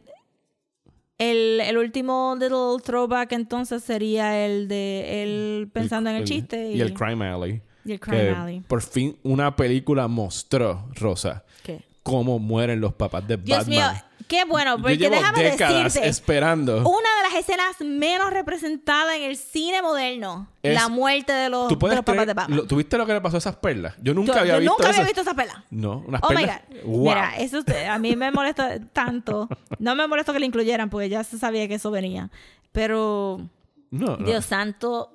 [SPEAKER 2] el, el último little throwback entonces sería el de él pensando en el chiste
[SPEAKER 1] Y el Crime Alley.
[SPEAKER 2] Y el
[SPEAKER 1] que
[SPEAKER 2] Crime Alley.
[SPEAKER 1] por fin una película mostró, Rosa,
[SPEAKER 2] ¿Qué?
[SPEAKER 1] cómo mueren los papás de
[SPEAKER 2] Dios
[SPEAKER 1] Batman.
[SPEAKER 2] mío, qué bueno,
[SPEAKER 1] Yo
[SPEAKER 2] porque
[SPEAKER 1] llevo
[SPEAKER 2] déjame
[SPEAKER 1] décadas
[SPEAKER 2] decirte,
[SPEAKER 1] esperando.
[SPEAKER 2] una de las escenas menos representadas en el cine moderno,
[SPEAKER 1] Es-
[SPEAKER 2] la muerte de los,
[SPEAKER 1] ¿Tú
[SPEAKER 2] de
[SPEAKER 1] puedes
[SPEAKER 2] los papás de Batman.
[SPEAKER 1] lo- ¿Tuviste lo que le pasó a esas perlas? Yo nunca
[SPEAKER 2] yo
[SPEAKER 1] había
[SPEAKER 2] yo
[SPEAKER 1] visto
[SPEAKER 2] nunca había
[SPEAKER 1] eso.
[SPEAKER 2] visto esa pela.
[SPEAKER 1] No, unas
[SPEAKER 2] Oh my
[SPEAKER 1] perlas.
[SPEAKER 2] God.
[SPEAKER 1] Wow.
[SPEAKER 2] Mira, eso a mí me molesta tanto. No me molesta que lo incluyeran porque ya se sabía que eso venía. Pero,
[SPEAKER 1] no, no.
[SPEAKER 2] Dios santo,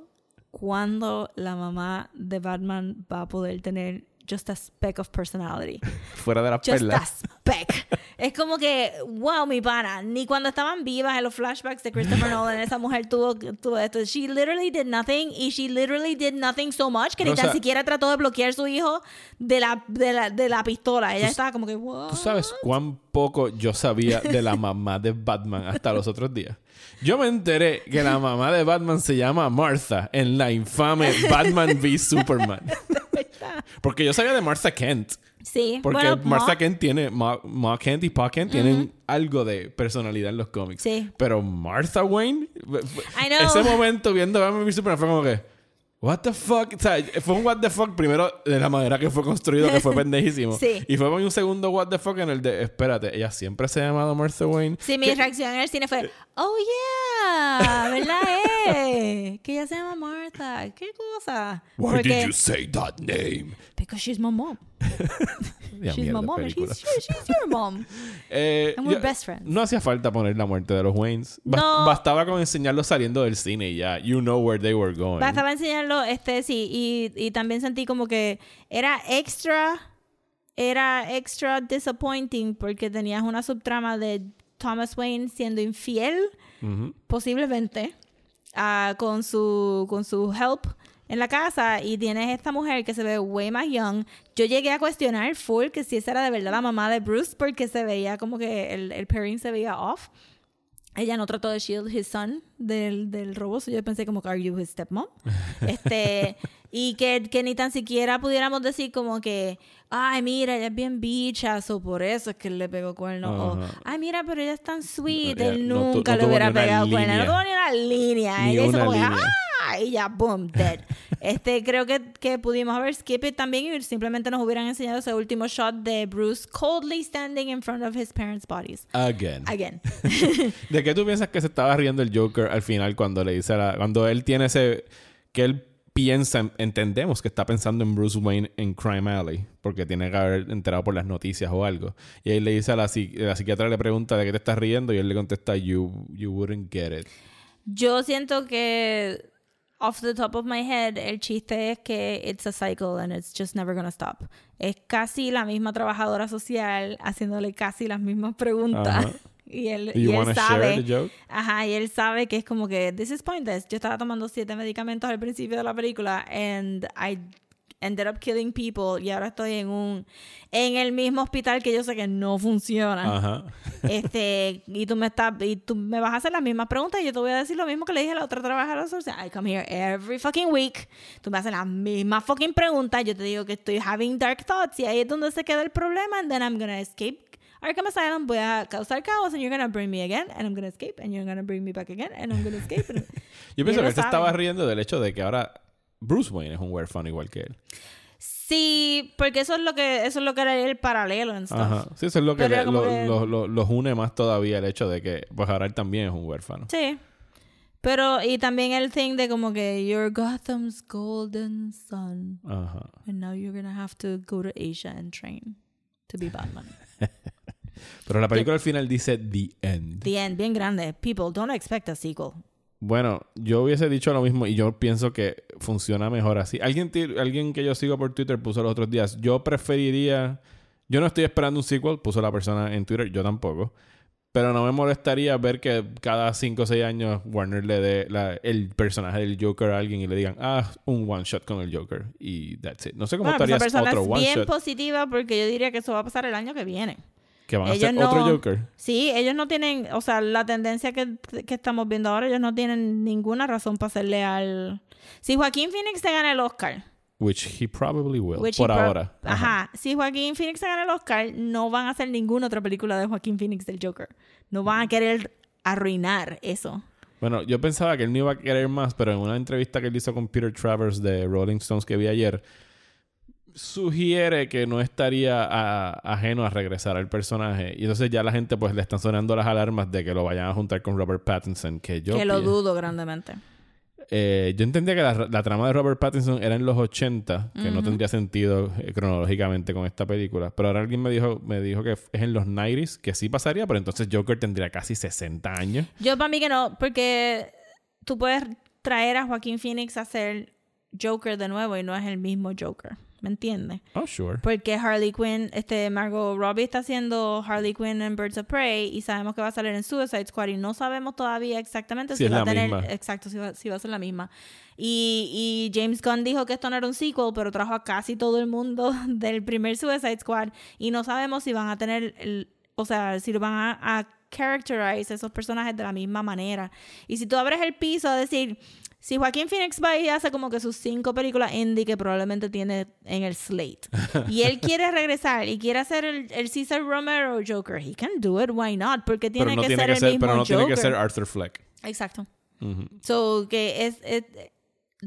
[SPEAKER 2] ¿cuándo la mamá de Batman va a poder tener just a speck of personality? <laughs>
[SPEAKER 1] Fuera de las
[SPEAKER 2] Just a
[SPEAKER 1] perlas.
[SPEAKER 2] speck. Es como que, wow, mi pana. Ni cuando estaban vivas en los flashbacks de Christopher Nolan, esa mujer tuvo, tuvo esto. She literally did nothing y she literally did nothing so much que ni
[SPEAKER 1] Rosa-
[SPEAKER 2] tan siquiera trató de bloquear a su hijo de la, de la, de la pistola. Ella estaba como que, wow.
[SPEAKER 1] ¿Tú sabes cuán poco yo sabía de la mamá de Batman hasta los otros días? Yo me enteré que la mamá de Batman se llama Martha en la infame Batman v Superman. <laughs> <laughs> Porque yo sabía de Martha Kent.
[SPEAKER 2] Sí,
[SPEAKER 1] Porque
[SPEAKER 2] bueno,
[SPEAKER 1] Martha
[SPEAKER 2] Ma-
[SPEAKER 1] Kent tiene, Ma, Ma Kent y Pa Kent tienen algo de personalidad en los cómics.
[SPEAKER 2] Sí.
[SPEAKER 1] Pero Martha Wayne,
[SPEAKER 2] I know.
[SPEAKER 1] ese momento viendo Batman v Superman fue como que, what the fuck, o sea, fue un what the fuck primero de la manera que fue construido, que fue <laughs> pendejísimo.
[SPEAKER 2] Sí.
[SPEAKER 1] Y fue un segundo what the fuck en el de, espérate, ella siempre se ha llamado Martha Wayne.
[SPEAKER 2] Sí, mi
[SPEAKER 1] ¿Qué-
[SPEAKER 2] reacción en el cine fue, oh yeah, ¿verdad? Eh? Que ella se llama Martha. ¿Qué cosa?
[SPEAKER 1] Why
[SPEAKER 2] Porque,
[SPEAKER 1] did you say that name?
[SPEAKER 2] because she's my mom. She's my mom and she's, she's your mom. <laughs>
[SPEAKER 1] Eh,
[SPEAKER 2] And we're
[SPEAKER 1] yo-
[SPEAKER 2] best friends.
[SPEAKER 1] No hacía falta poner la muerte de los Waynes. Bas-
[SPEAKER 2] No.
[SPEAKER 1] Bastaba con enseñarlos saliendo del cine y ya. You know where they were going.
[SPEAKER 2] Bastaba enseñarlo, este, sí, y, y también sentí como que era extra, era extra disappointing porque tenías una subtrama de Thomas Wayne siendo infiel,
[SPEAKER 1] Ujú.
[SPEAKER 2] posiblemente, ah, con su, con su help en la casa y tienes esta mujer que se ve way más young. Yo llegué a cuestionar full que si esa era de verdad la mamá de Bruce porque se veía como que el, el pairing se veía off. ella no trató de shield his son del, del robo. So yo pensé como are you his stepmom? <laughs> este, y que, que ni tan siquiera pudiéramos decir como que, ay, mira, ella es bien bicha, o por eso es que le pegó cuerno. O,
[SPEAKER 1] Ajá.
[SPEAKER 2] ay, mira, pero ella es tan sweet, él
[SPEAKER 1] no
[SPEAKER 2] nunca
[SPEAKER 1] no
[SPEAKER 2] le hubiera pegado cuerno. No tuvo ni una línea.
[SPEAKER 1] Ni
[SPEAKER 2] ella hizo
[SPEAKER 1] una
[SPEAKER 2] como que,
[SPEAKER 1] línea.
[SPEAKER 2] ah, y ya, boom, dead. <laughs> este, creo que, que pudimos haber skip it también y simplemente nos hubieran enseñado ese último shot de Bruce coldly standing in front of his parents' bodies.
[SPEAKER 1] Again.
[SPEAKER 2] Again. <laughs>
[SPEAKER 1] ¿De qué tú piensas que se estaba riendo el Joker al final cuando le dice a la, cuando él tiene ese que él piensa, entendemos que está pensando en Bruce Wayne en Crime Alley, porque tiene que haber enterado por las noticias o algo. Y ahí le dice a la, la psiquiatra le pregunta de qué te estás riendo y él le contesta you you wouldn't get it.
[SPEAKER 2] Yo siento que off the top of my head el chiste es que it's a cycle and it's just never gonna stop. Es casi la misma trabajadora social haciéndole casi las mismas preguntas.
[SPEAKER 1] Ajá.
[SPEAKER 2] Y él, y él sabe, ajá, y él sabe que es como que this is pointless. Yo estaba tomando siete medicamentos al principio de la película and I ended up killing people y ahora estoy en un en el mismo hospital que yo sé que no funciona.
[SPEAKER 1] Ajá.
[SPEAKER 2] Este, y tú me estás, y tú me vas a hacer las mismas preguntas y yo te voy a decir lo mismo que le dije a la otra trabajadora social. I come here every fucking week. Tú me haces las mismas fucking preguntas. Yo te digo que estoy having dark thoughts y ahí es donde se queda el problema. And then I'm gonna escape Arkham Asylum. Voy a causar caos and you're gonna bring me again and I'm gonna escape and you're gonna bring me back again and I'm gonna escape. <laughs>
[SPEAKER 1] Yo pienso que él se estaba riendo del hecho de que ahora Bruce Wayne es un huérfano igual que él.
[SPEAKER 2] Sí, porque eso es lo que, eso es lo que era el paralelo stuff.
[SPEAKER 1] Ajá. Sí, eso es lo que, le- lo-
[SPEAKER 2] que-
[SPEAKER 1] lo- lo- los une más todavía el hecho de que pues ahora él también es un huérfano.
[SPEAKER 2] Sí. Pero, y también el thing de como que you're Gotham's golden son.
[SPEAKER 1] Ajá.
[SPEAKER 2] And now you're gonna have to go to Asia and train to be Batman. <laughs>
[SPEAKER 1] Pero la película al final dice The End.
[SPEAKER 2] The end, bien grande. People, don't expect a sequel.
[SPEAKER 1] Bueno, yo hubiese dicho lo mismo y yo pienso que funciona mejor así. Alguien, alguien que yo sigo por Twitter puso los otros días, yo preferiría, yo no estoy esperando un sequel, puso la persona en Twitter, yo tampoco, pero no me molestaría ver que cada 5 o 6 años Warner le dé la- el personaje del Joker a alguien y le digan, ah, un one shot con el Joker y that's it. No sé cómo
[SPEAKER 2] Bueno, esa
[SPEAKER 1] estarías
[SPEAKER 2] persona
[SPEAKER 1] otro
[SPEAKER 2] es
[SPEAKER 1] one
[SPEAKER 2] bien
[SPEAKER 1] shot
[SPEAKER 2] positiva porque yo diría que eso va a pasar el año que viene.
[SPEAKER 1] Que van a hacer otro Joker.
[SPEAKER 2] Sí, ellos no tienen, o sea, la tendencia que, que estamos viendo ahora, ellos no tienen ninguna razón para hacerle al... Si Joaquín Phoenix se gana el Oscar,
[SPEAKER 1] Which he probably will,
[SPEAKER 2] Which
[SPEAKER 1] por
[SPEAKER 2] pro-
[SPEAKER 1] ahora.
[SPEAKER 2] Ajá. Si Joaquín Phoenix se gana el Oscar, no van a hacer ninguna otra película de Joaquín Phoenix del Joker. No van a querer arruinar eso.
[SPEAKER 1] Bueno, yo pensaba que él no iba a querer más, pero en una entrevista que él hizo con Peter Travers de Rolling Stones que vi ayer, sugiere que no estaría a- ajeno a regresar al personaje. Y entonces ya la gente pues le están sonando las alarmas de que lo vayan a juntar con Robert Pattinson, que yo...
[SPEAKER 2] que lo dudo grandemente.
[SPEAKER 1] eh, yo entendía que la, la trama de Robert Pattinson era en los 80, que no tendría sentido eh, cronológicamente con esta película. Pero ahora alguien me dijo, me dijo que es en los 90s, que sí pasaría, pero entonces Joker tendría casi 60 años.
[SPEAKER 2] Yo para mí que no, porque tú puedes traer a Joaquín Phoenix a ser Joker de nuevo y no es el mismo Joker. ¿Me entiendes?
[SPEAKER 1] Oh, sure.
[SPEAKER 2] Porque Harley Quinn, este Margot Robbie está haciendo Harley Quinn en Birds of Prey y sabemos que va a salir en Suicide Squad y no sabemos todavía exactamente
[SPEAKER 1] Si
[SPEAKER 2] va a tener
[SPEAKER 1] misma.
[SPEAKER 2] exacto si va, si va a ser la misma. Y, y James Gunn dijo que esto no era un sequel, pero trajo a casi todo el mundo <laughs> del primer Suicide Squad y no sabemos si van a tener el, o sea, si lo van a, a characterize esos personajes de la misma manera. Y si tú abres el piso a decir, si Joaquín Phoenix va y hace como que sus cinco películas indie que probablemente tiene en el slate, y él <laughs> quiere regresar y quiere hacer el, el Cesar Romero Joker, he can do it, why not? Porque tiene
[SPEAKER 1] no
[SPEAKER 2] que
[SPEAKER 1] tiene
[SPEAKER 2] ser
[SPEAKER 1] que
[SPEAKER 2] el mismo
[SPEAKER 1] pero no
[SPEAKER 2] Joker.
[SPEAKER 1] tiene que ser Arthur Fleck.
[SPEAKER 2] Exacto. So, que es, es-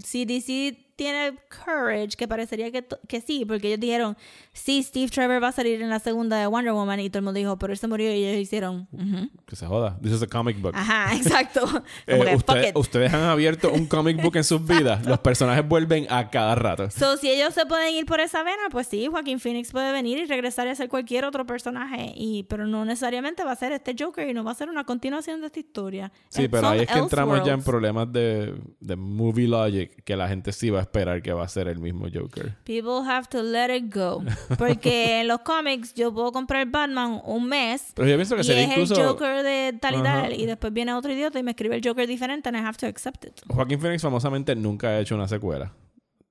[SPEAKER 2] si DC tiene courage, que parecería que, que sí, porque ellos dijeron, sí, Steve Trevor va a salir en la segunda de Wonder Woman, y todo el mundo dijo, pero él se murió, y ellos hicieron, "Ujú".
[SPEAKER 1] Que se joda. This is a comic book.
[SPEAKER 2] ajá, <laughs> exacto.
[SPEAKER 1] Eh,
[SPEAKER 2] que,
[SPEAKER 1] usted- ustedes han abierto un comic book en sus vidas. Los personajes vuelven a cada rato.
[SPEAKER 2] So, si ellos se pueden ir por esa vena, pues sí, Joaquín Phoenix puede venir y regresar y hacer cualquier otro personaje, y pero no necesariamente va a ser este Joker y no va a ser una continuación de esta historia.
[SPEAKER 1] Sí,
[SPEAKER 2] Eh,
[SPEAKER 1] pero ahí es que entramos ya en problemas de, de movie logic que la gente sí va a esperar que va a ser el mismo Joker.
[SPEAKER 2] People have to let it go. <laughs> Porque en los cómics yo puedo comprar Batman un mes
[SPEAKER 1] Pero yo pienso que
[SPEAKER 2] y
[SPEAKER 1] sería
[SPEAKER 2] es
[SPEAKER 1] incluso...
[SPEAKER 2] el Joker de tal y
[SPEAKER 1] Ajá.
[SPEAKER 2] tal y después viene otro idiota y me escribe el Joker diferente and I have to accept it.
[SPEAKER 1] Joaquín Phoenix famosamente nunca ha hecho una secuela.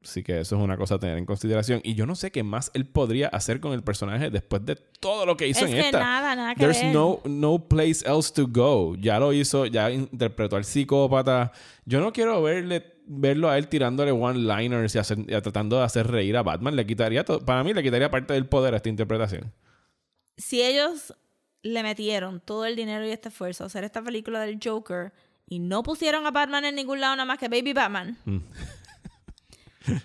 [SPEAKER 1] Así que eso es una cosa a tener en consideración. Y yo no sé qué más él podría hacer con el personaje después de todo lo que hizo
[SPEAKER 2] Es
[SPEAKER 1] en
[SPEAKER 2] que
[SPEAKER 1] esta.
[SPEAKER 2] nada, nada que
[SPEAKER 1] There's
[SPEAKER 2] ver.
[SPEAKER 1] no, no place else to go. Ya lo hizo, ya interpretó al psicópata. Yo no quiero verle, verlo a él tirándole one-liners y, hacer- y tratando de hacer reír a Batman. Le quitaría. Para mí le quitaría parte del poder a esta interpretación.
[SPEAKER 2] si ellos le metieron todo el dinero y este esfuerzo a hacer esta película del Joker y no pusieron a Batman en ningún lado nada más que Baby Batman,
[SPEAKER 1] Mm. <laughs>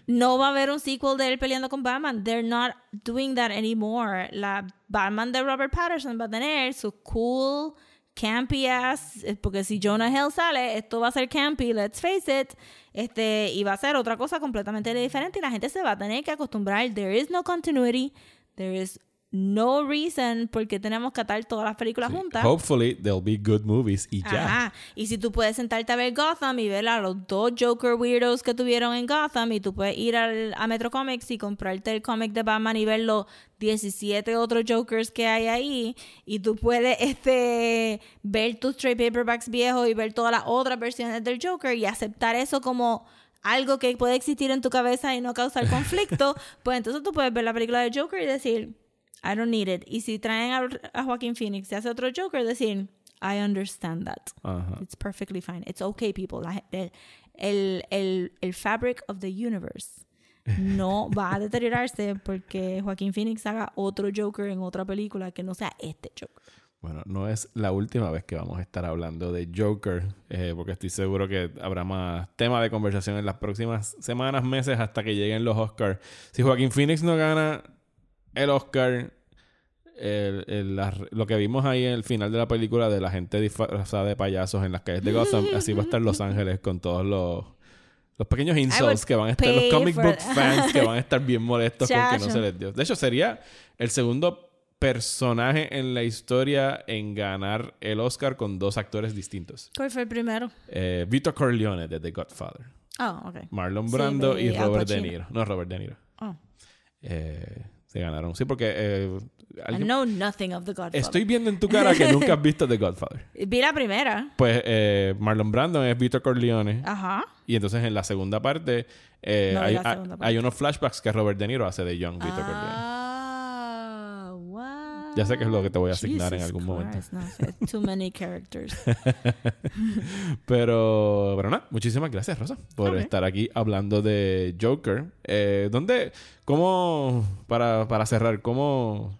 [SPEAKER 2] no va a haber un sequel de él peleando con Batman. They're not doing that anymore. La Batman de Robert Patterson va a tener su cool, campy ass, eh, porque si Jonah Hill sale, esto va a ser campy, let's face it. Este, y va a ser otra cosa completamente diferente y la gente se va a tener que acostumbrar. There is no continuity. There is no reason porque tenemos que atar todas las películas juntas.
[SPEAKER 1] Hopefully there'll be good movies y ya.
[SPEAKER 2] Ajá. Y si tú puedes sentarte a ver Gotham y ver a los dos Joker weirdos que tuvieron en Gotham y tú puedes ir al- a Metro Comics y comprarte el cómic de Batman y ver los 17 otros Jokers que hay ahí y tú puedes este ver tus trade paperbacks viejos y ver todas las otras versiones del Joker y aceptar eso como algo que puede existir en tu cabeza y no causar conflicto, <laughs> pues entonces tú puedes ver la película de Joker y decir, I don't need it. Y si traen a, a Joaquin Phoenix y hace otro Joker, decir, I understand that. It's perfectly fine. It's okay, people. La- el, el, el, el fabric of the universe <laughs> no va a deteriorarse porque Joaquin Phoenix haga otro Joker en otra película que no sea este Joker.
[SPEAKER 1] Bueno, no es la última vez que vamos a estar hablando de Joker, eh, porque estoy seguro que habrá más tema de conversación en las próximas semanas, meses, hasta que lleguen los Oscars. Si Joaquín Phoenix no gana el Oscar, el- el- la- lo que vimos ahí en el final de la película de la gente disfrazada de payasos en las calles de Gotham, <laughs> así va a estar Los Ángeles con todos los... Los pequeños insults que van a estar, los comic book fans que van a <laughs> estar bien molestos porque no se les dio. De hecho, sería el segundo personaje en la historia en ganar el Oscar con dos actores distintos.
[SPEAKER 2] ¿Cuál fue el primero?
[SPEAKER 1] Eh, Vito Corleone de The Godfather.
[SPEAKER 2] Oh, ok.
[SPEAKER 1] Marlon Brando y Robert De. Niro. No, Robert De Niro.
[SPEAKER 2] Oh.
[SPEAKER 1] Eh, ganaron. Sí, porque eh,
[SPEAKER 2] I know nothing of the Godfather.
[SPEAKER 1] estoy viendo en tu cara que nunca has visto The Godfather. <laughs>
[SPEAKER 2] Vi la primera.
[SPEAKER 1] Pues eh, Marlon Brando es Vito Corleone.
[SPEAKER 2] Ajá.
[SPEAKER 1] Y entonces en la segunda parte, eh,
[SPEAKER 2] No
[SPEAKER 1] hay,
[SPEAKER 2] la segunda
[SPEAKER 1] hay-
[SPEAKER 2] parte.
[SPEAKER 1] hay unos flashbacks que Robert De Niro hace de Young Vito Corleone. Ya sé que es lo que te voy a asignar en algún momento.
[SPEAKER 2] No. Too many characters. <laughs>
[SPEAKER 1] Pero, pero nada, muchísimas gracias, Rosa, por estar aquí hablando de Joker. Eh, ¿Dónde, cómo, para, para cerrar, cómo,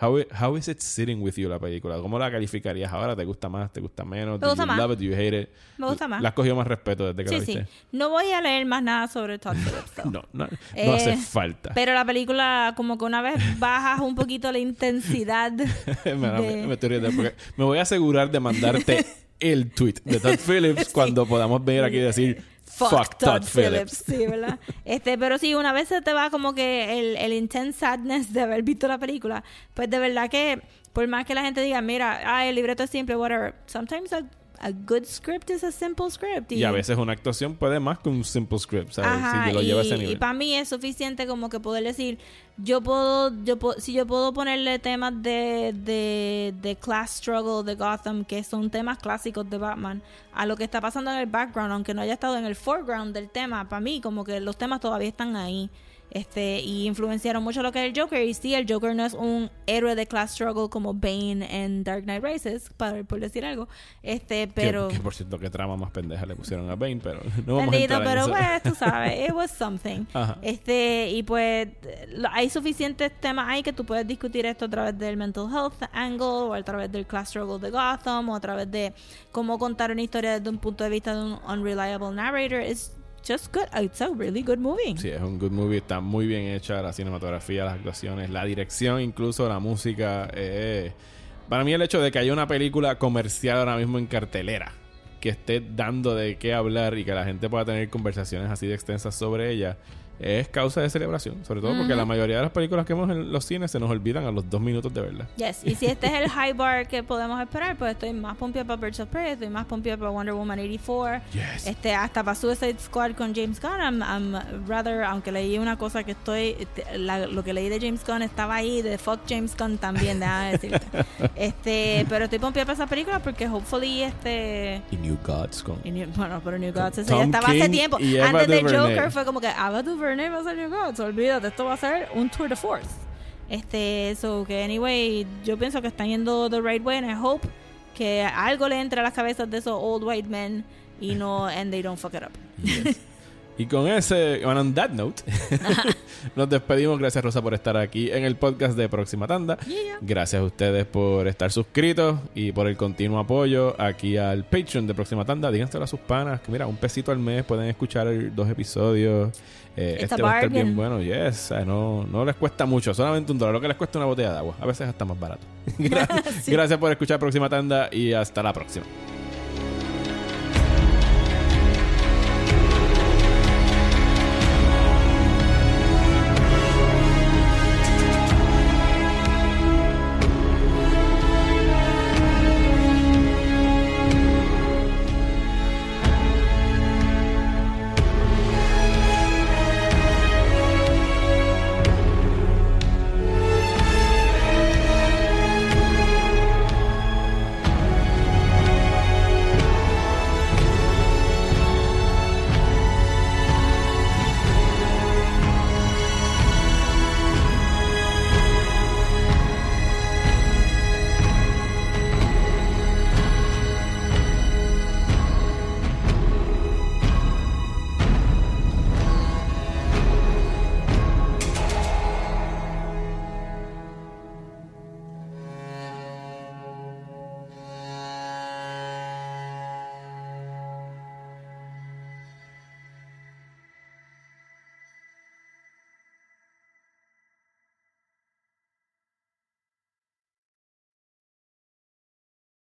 [SPEAKER 1] how, how is it sitting with you la película? ¿Cómo la calificarías ahora? ¿Te gusta más? ¿Te gusta menos?
[SPEAKER 2] Me
[SPEAKER 1] ¿Do
[SPEAKER 2] gusta
[SPEAKER 1] you
[SPEAKER 2] más.
[SPEAKER 1] love it? ¿Do you hate it?
[SPEAKER 2] Me gusta más.
[SPEAKER 1] ¿La has cogido más respeto desde que la
[SPEAKER 2] Sí, sí.
[SPEAKER 1] viste?
[SPEAKER 2] No voy a leer más nada sobre Todd <laughs> Phillips. though.
[SPEAKER 1] No, no, no
[SPEAKER 2] Eh,
[SPEAKER 1] hace falta.
[SPEAKER 2] Pero la película, como que una vez bajas un poquito la intensidad. <laughs>
[SPEAKER 1] me, me-
[SPEAKER 2] de-
[SPEAKER 1] me estoy riendo porque me voy a asegurar de mandarte <laughs> el tweet de Todd Phillips cuando podamos venir aquí y decir Fuck, Todd, Phillips.
[SPEAKER 2] Sí, ¿verdad? Este, pero sí, una vez se te va como que el, el intense sadness de haber visto la película, pues de verdad que por más que la gente diga, mira, ah, el libreto es simple, whatever, sometimes a, a good script is a simple script.
[SPEAKER 1] Y a veces una actuación puede más que un simple script, ¿sabes?
[SPEAKER 2] Ajá,
[SPEAKER 1] si lo lleva a ese
[SPEAKER 2] y, para mí es suficiente como que poder decir, yo puedo, yo puedo, si yo puedo ponerle temas de, de, de class struggle de Gotham, que son temas clásicos de Batman, a lo que está pasando en el background, aunque no haya estado en el foreground del tema, para mí como que los temas todavía están ahí. Este, y influenciaron mucho lo que es el Joker. Y sí, el Joker no es un héroe de class struggle como Bane en Dark Knight Rises, para, por decir algo. Este, pero.
[SPEAKER 1] Que, que, por cierto, qué trama más pendeja le pusieron a Bane, pero <laughs> no vamos a
[SPEAKER 2] Bendito,
[SPEAKER 1] en
[SPEAKER 2] pero
[SPEAKER 1] eso.
[SPEAKER 2] pues tú sabes, <laughs> it was something.
[SPEAKER 1] Ajá.
[SPEAKER 2] Este, y pues hay suficientes temas ahí que tú puedes discutir esto a través del mental health angle, o a través del class struggle de Gotham, o a través de cómo contar una historia desde un punto de vista de un unreliable narrator. It's just good. It's a really good movie.
[SPEAKER 1] Sí, es un good movie, está muy bien hecha la cinematografía, las actuaciones, la dirección, incluso la música. eh, para mí el hecho de que haya una película comercial ahora mismo en cartelera, que esté dando de qué hablar y que la gente pueda tener conversaciones así de extensas sobre ella, es causa de celebración. Sobre todo porque
[SPEAKER 2] Ujú.
[SPEAKER 1] la mayoría de las películas que vemos en los cines se nos olvidan a los dos minutos de verla.
[SPEAKER 2] Yes, y si este es el <laughs> high bar que podemos esperar, pues estoy más pompeada para Birds of Prey, estoy más pompeada para Wonder Woman 84.
[SPEAKER 1] Yes.
[SPEAKER 2] Este, hasta para Suicide Squad con James Gunn, I'm, I'm rather, aunque leí una cosa que estoy, este, la- lo que leí de James Gunn estaba ahí, de fuck James Gunn también, déjame <laughs> decirte. este, pero estoy pompeada para esa película porque hopefully este...
[SPEAKER 1] Y New Gods con...
[SPEAKER 2] y New- bueno, pero New Gods, eso ya estaba hace tiempo. Antes de. Joker fue como que Ava DuVernay whatever, name us your gods. Olvídate, esto va a ser un tour de force. Este, so que anyway, yo pienso que están yendo the right way and I hope que algo le entre a las cabezas de esos old white men y no, and they don't fuck it up.
[SPEAKER 1] Y con ese, on that note, <laughs> nos despedimos. Gracias Rosa por estar aquí en el podcast de Próxima Tanda. Gracias a ustedes por estar suscritos y por el continuo apoyo aquí al Patreon de Próxima Tanda. Díganselo a sus panas que mira, un pesito al mes pueden escuchar dos episodios. Eh, este va a estar bien bueno, yes. no, no les cuesta mucho, solamente un dólar. Lo que les cuesta una botella de agua. A veces hasta más barato. <laughs> <laughs> gracias por escuchar Próxima Tanda y hasta la próxima.